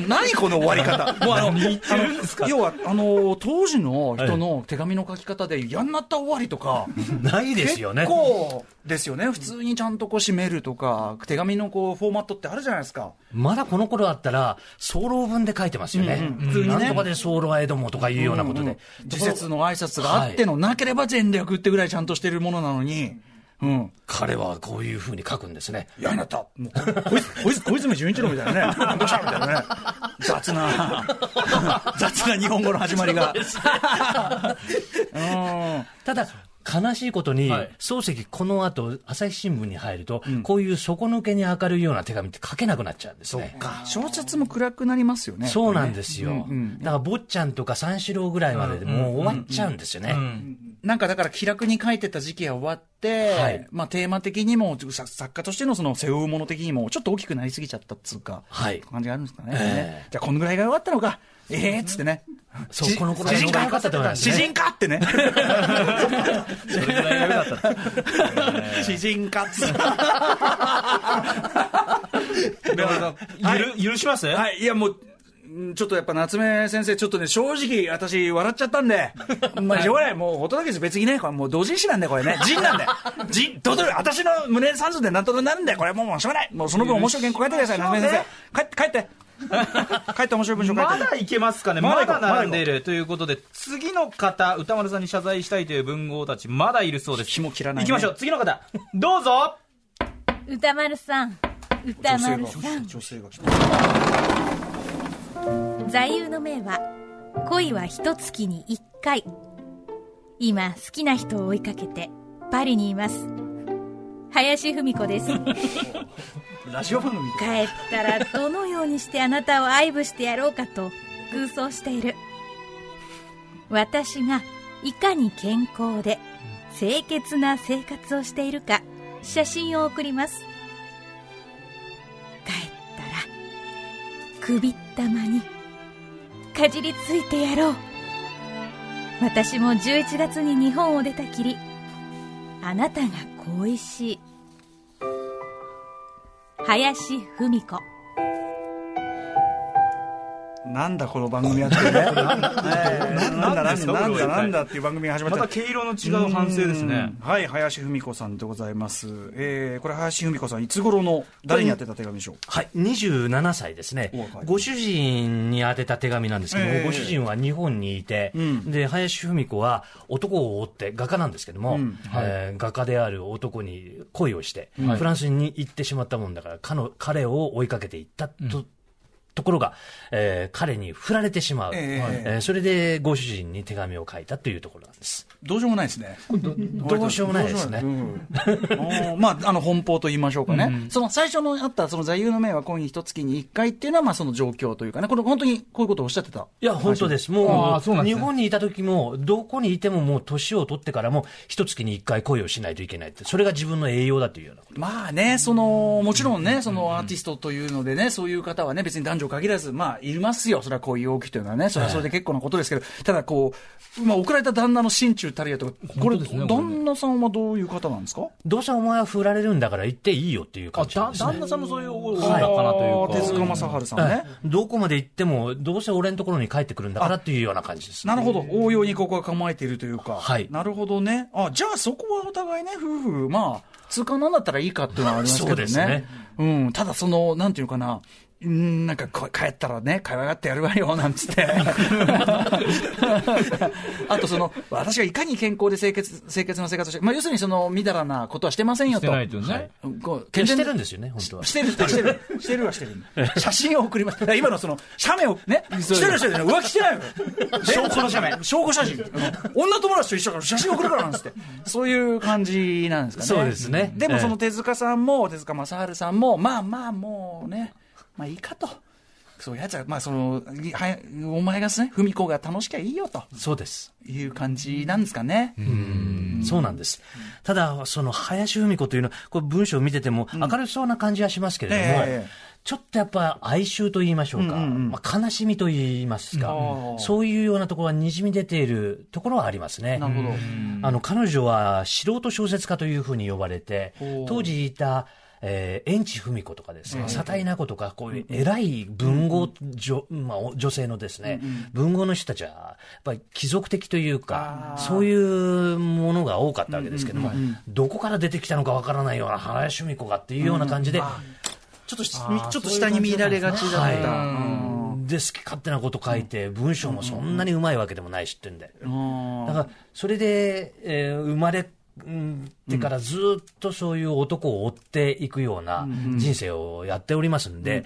何この終わり方。もうあの、あの要は、あの、当時の人の手紙の書き方で嫌になった終わりとか、ないですよね。結構ですよね。普通にちゃんとこう締めるとか、手紙のこう、フォーマットってあるじゃないですか。まだこの頃だったら、早漏文で書いてますよね。うんうん普通にねなんとかで早漏へどもとかいうようなことで。時節の挨拶があっての、なければ全略ってぐらいちゃんとしてるものなのに、うん。彼はこういうふうに書くんですね。嫌になった。もう小泉純一郎みたいなね。どうしたみたいなね。雑な、雑な日本語の始まりが。うん。ただ、悲しいことに、はい漱石、この後、朝日新聞に入ると、こういう底抜けに明るいような手紙って書けなくなっちゃうんですね。小説も暗くなりますよね。そうなんですよ。うんうんだから、坊ちゃんとか三四郎ぐらいまででもう終わっちゃうんですよね。なんかだから気楽に書いてた時期が終わって、はいまあテーマ的にも、さ作家としてのその背負うもの的にも、ちょっと大きくなりすぎちゃったっつうか、はい感じがあるんですかね。えじゃあこのぐらいが良かったのか。ええっつってね。そうこの詩人か？ったと思いますね詩人か？ってね。それぐらいが良かった。詩人か？っつって。許します？はい、いやもう、んちょっとやっぱ夏目先生、ちょっとね、正直、私、笑っちゃったんで、まあ、しょうがない、もう、お届けです、別にね、これもう同人誌なんで、これね、人なんで、人、どうぞ、私の胸三寸でなんとかなるんで、これもう、もうしょうがない、もうその分面白い原稿書いてください、夏目先生。帰って、帰って。帰って面白い文章書いて。まだいけますかね、ままだ並んでいるということで、次の方、歌丸さんに謝罪したいという文豪たち、まだいるそうです。紐切らないね。行きましょう、次の方、どうぞ。歌丸さん。歌丸さん。が、女性が来た。座右の銘は恋は一月に一回。今好きな人を追いかけてパリにいます。林芙美子です ラジオ番組帰ったらどのようにしてあなたを愛撫してやろうかと空想している。私がいかに健康で清潔な生活をしているか写真を送ります。帰ったら首ったまにかじりついてやろう。私も11月に日本を出たきりあなたが恋しい林芙美子。なんだこの番組はってね。えーなんだ。なんだなんだなんだっていう番組が始まったまた。毛色の違う反省ですね。うん。はい、林芙美子さんでございます。えー、これ林芙美子さん、いつ頃の、誰にやってた手紙でしょう？はい、27歳ですね。ご主人に宛てた手紙なんですけども、ええご主人は日本にいて、うん。で林芙美子は男を追って、画家なんですけども、うん。えー画家である男に恋をして、フランスに行ってしまったもんだから、彼を追いかけていったとところが、えー彼に振られてしまう、えええーそれでご主人に手紙を書いたというところなんです。どうしようもないですね。どうしようもないですね。まあ、あの、奔放と言いましょうかね。その最初のあった、その座右の銘は今夜一月に一回っていうのは、まあ、その状況というかね、これ本当にこういうことをおっしゃってた。いや、本当です。あもう、日本にいた時も、どこにいてももう年を取ってからも、一月に一回恋をしないといけないって、それが自分の栄養だというようなこと。まあね、その、もちろんね、そのアーティストというのでね、そういう方はね、別に男女限らず、まあ、いますよ。それはこういう動きというのはね、それはそれで結構なことですけど、ただこう、まあ、送られた旦那の心中たりやとか、これ、ね旦那さんはどういう方なんですか？どうせお前は振られるんだから行っていいよっていう感じね。旦那さんもそういうおかなというか、手塚正治さんね。はいどこまで行っても、どうせ俺のところに帰ってくるんだからっていうような感じです。なるほど。応用にここは構えているというか。はいなるほどね。あ、じゃあそこはお互いね、夫婦、まあ、通過なんだったらいいかっていうのはありますけどね。ねうん。ただその、なんていうかな、うんなんかこ帰ったらね、可愛がってやるわよ、なんつって。あとその、私がいかに健康で清潔、清潔な生活をして、まあ要するにその、みだらなことはしてませんよと。してね。こう決してるんでですよね、本当は。してる、してる、してるはしてる。写真を送ります。今のその、写メをね、してるしてる、浮気してないの。証拠の写メ。証拠写真。女友達と一緒から写真送るからなんつって。そういう感じなんですかね。そうですねでもその手塚さんも、手塚正治さんも、まあまあもうね、まあいいかと。そういうやつは、まあその、はお前がね、文子が楽しきゃいいよとそうです。いう感じなんですかね。そうなんです。ただ、その林芙美子というのは、これ文章を見てても明るそうな感じはしますけれども、ええちょっとやっぱ哀愁と言いましょうか、まあ、悲しみと言いますか、うんそういうようなところがにじみ出ているところはありますね。なるほど。あの彼女は素人小説家というふうに呼ばれて当時いた、えー、園地文子とかですね、佐田稲子とか、こういう偉い文豪、女まあ、お女性のですね、文豪の人たちは、やっぱり貴族的というか、そういうものが多かったわけですけども、どこから出てきたのかわからないような林芙美子がっていうような感じで、ちょっとし、ちょっと下に見られがちだった。はい、で好き勝手なこと書いて、文章もそんなにうまいわけでもないしってんで。うん。だから、それで、えー生まれうん。てからずっとそういう男を追っていくような人生をやっておりますんで、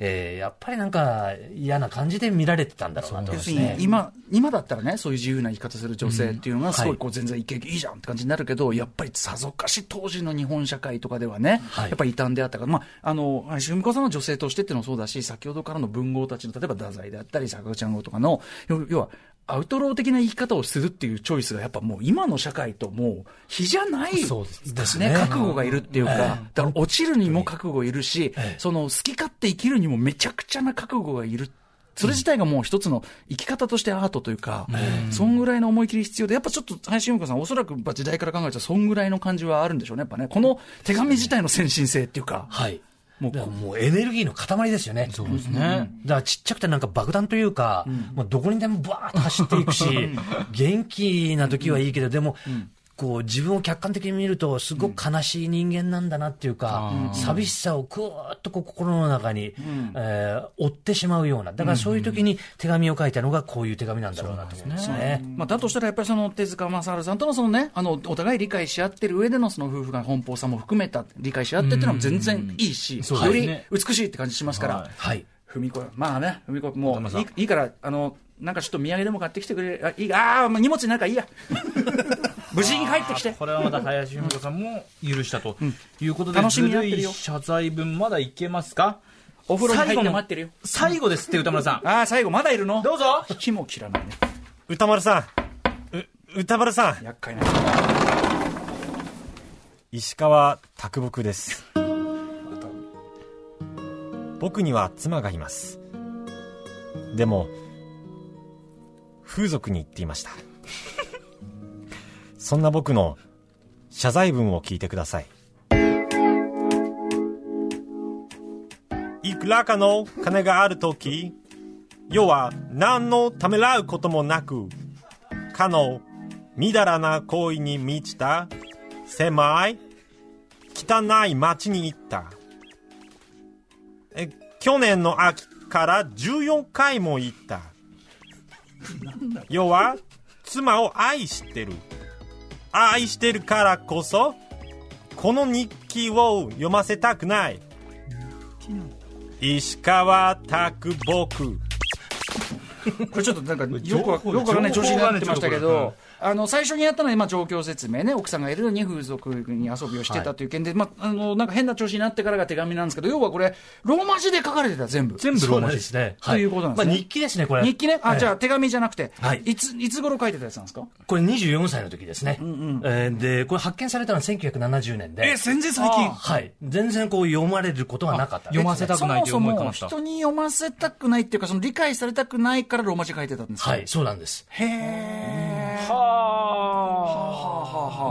えーやっぱりなんか嫌な感じで見られてたんだろうなと思い要ますすね。今、今だったらね、そういう自由な生き方する女性っていうのが、すごいこう全然イケイケいいじゃんって感じになるけど、やっぱりさぞかし当時の日本社会とかではね、はい。やっぱり異端であったか。ら、まあ、あの、林芙美子さんの女性としてっていうのもそうだし、先ほどからの文豪たちの、例えば太宰であったり、坂口安吾とかの、要要は、アウトロー的な生き方をするっていうチョイスがやっぱもう今の社会ともう比じゃないですね、ね。覚悟がいるっていうか、だから落ちるにも覚悟いるし、ええ。その好き勝手生きるにもめちゃくちゃな覚悟がいる。それ自体がもう一つの生き方としてアートというか、そんぐらいの思い切り必要で、やっぱちょっと林由美子さん、おそらく時代から考えたら、そんぐらいの感じはあるんでしょうね、やっぱね。この手紙自体の先進性っていうか、はい。もうもうエネルギーの塊ですよね。そうですね。だからちっちゃくてなんか爆弾というか、もうどこにでもバーッと走っていくし、元気な時はいいけど、でも、こう自分を客観的に見ると、すごく悲しい人間なんだなっていうか、寂しさをぐーっとこう心の中に、えー追ってしまうような、だからそういう時に手紙を書いたのがこういう手紙なんだろうなと思うんですね。まあ、だとしたらやっぱりその手塚正治さんとのそのね、あの、お互い理解し合ってる上でのその夫婦が奔放さも含めた理解し合ってっていうのも全然いいし、そうよりですね。美しいって感じしますから、はい。はい。ふ子、まあね、ふみ子、もういいいいから、あの、なんかちょっと土産でも買ってきてくれ、あ、いいあー、もう荷物になんかいいや。無事に帰ってきて。これはまた林芙美子さんも許したと。いうことで、楽しみにってるよ。謝罪文まだいけますか？お風呂に入っ最後のて待ってるよ。最後ですって歌丸さん。ああ、最後まだいるの？どうぞ。火も切らないね。歌丸さん。う歌丸さん。厄介な。石川啄木です。僕には妻がいます。でも風俗に行っていましたそんな僕の謝罪文を聞いてください。いくらかの金がある時要は何のためらうこともなくかのみだらな行為に満ちた狭い汚い町に行った。え去年の秋から14回も行った。要は妻を愛してる。愛してるからこそこの日記を読ませたくない。石川拓木これちょっとなんかよくわよくわかんない調子になってましたけど、あの最初にやったのはまあ状況説明ね、奥さんがいるのに風俗に遊びをしてたという件で、まああのなんか変な調子になってからが手紙なんですけど、要はこれローマ字で書かれてた全部。全部ローマ字ですね。ということなんですねまあ、日記ですね、これ。日記ね、あ、はいじゃあ手紙じゃなくて、はいいついつ頃書いてたやつなんですか？これ24歳の時ですね。えーで、これ発見されたのは1970年で。全然最近。はい。全然こう読まれることはなかった。読ませたくないというそ思いかましたもそも人に読ませたくないっていうか、その理解されたくないからローマ字書いてたんですか？はい、そうなんです。へえ。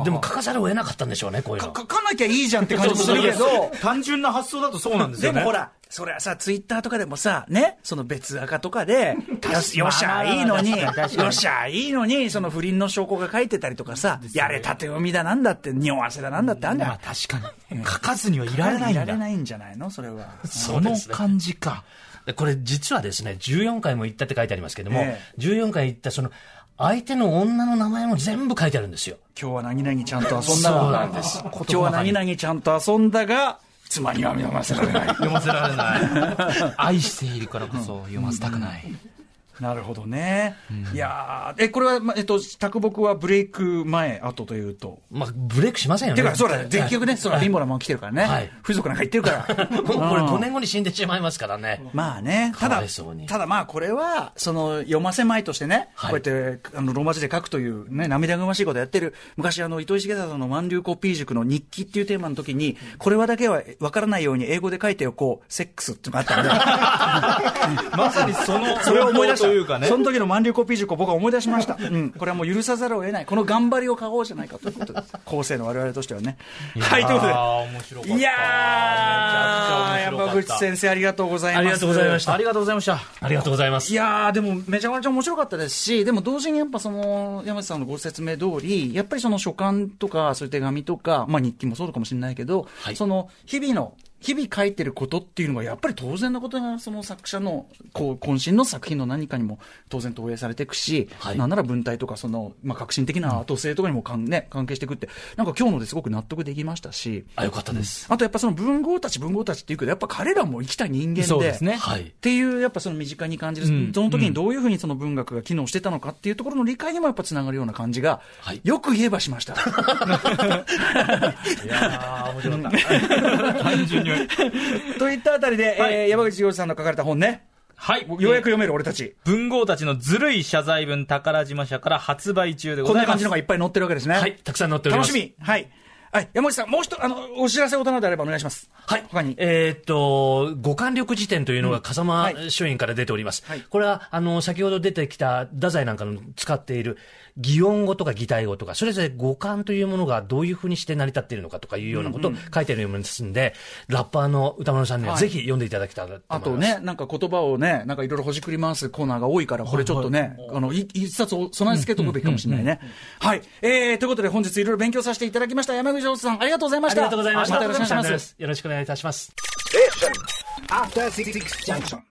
でも書かざるを得なかったんでしょうね、こういうの。書かなきゃいいじゃんって感じもするけど。単純な発想だとそうなんですよね。でもほら、それはさ、ツイッターとかでもさ、ね、その別赤とかで、よよっしゃ、いいのに、よっしゃ、いいのに、その不倫の証拠が書いてたりとかさ、やれ縦読みだなんだって、匂わせだなんだってあんじゃん。まあ確かに。書かずにはいられないんだ。いられないんじゃないの？それは。その感じかで これ実はですね、14回も行ったって書いてありますけども、え14回行ったその、相手の女の名前も全部書いてあるんですよ。今日は何々ちゃんと遊んだそうがなんです今日は何々ちゃんと遊んだが、妻には読ませられない。読ませられない愛しているからこそ読ませたくないなるほどね。いやーえ、これは、まえっと、卓木はブレイク前、後というと。まあ、ブレイクしませんよね。てか、そうだね、結局ね、そら、貧乏なもん来てるからね。はい風俗なんか行ってるから。もうこれ5年後に死んでしまいますからね。まあね、ただただまあこれは、その、読ませまいとしてね、はいこうやって、あの、ローマ字で書くというね、涙ぐましいことやってる、昔あの、糸井重里の万流コピー塾の日記っていうテーマの時に、これはだけは分からないように英語で書いておこう、セックスっていうのがあったんで、まさにそのそれを思い出した。というかねその時の万流コピー塾を僕は思い出しました。うん。これはもう許さざるを得ない。この頑張りを書こうじゃないかということです。後世の我々としてはね。はい、ということで。いや山った口先生ありがとうございます。ありがとうございましたありがとうございましたありがとうございます。いやー、でもめちゃめちゃ面白かったですし、でも同時にやっぱその、山口さんのご説明通り、やっぱりその書簡とか、そういう手紙とか、まあ日記もそうかもしれないけど、はいその日々の、日々書いてることっていうのが、やっぱり当然のことが、その作者の、こう、渾身の作品の何かにも当然投影されていくし、はいなんなら文体とか、その、まあ革新的なアート性とかにもかん、ね、関係していくって、なんか今日のですごく納得できましたし、あ、よかったです。あとやっぱその文豪たち文豪たちっていうけど、やっぱ彼らも生きた人間で、そうですねはいっ。ていう、やっぱその身近に感じる、うんその時にどういうふうにその文学が機能してたのかっていうところの理解にもやっぱつながるような感じが、はいよく言えばしました。いやー、面白かった。単 純にといったあたりで、えー山口洋二さんの書かれた本ね、はいようやく読める俺たち。文豪たちのずるい謝罪文宝島社から発売中でごこんざますない感じのがいっぱい載ってるわけですね。はい、たくさん載っております。楽しみ。はい。はい。山口さん、もう一つ、あの、お知らせおなであればお願いします。はい。他に。えーっと、五感力辞典というのが風間はい書院から出ております。はいこれは、あの、先ほど出てきた、太宰なんかの使っている、擬音語とか擬態語とか、それぞれ五感というものがどういうふうにして成り立っているのかとかいうようなことを書いてるようですんで、ラッパーの歌丸さんにははいぜひ読んでいただきたいと思います。あとね、なんか言葉をね、なんかいろいろほじくり回すコーナーが多いから、これちょっとね、あの、い一冊を備え付けとくべきかもしれないね。はい。えー、ということで本日いろいろ勉強させていただきました。山口洋二さん、ありがとうございました。ありがとうございました。またよろしくお願いします。よろしくお願いいたします。After Six Junction.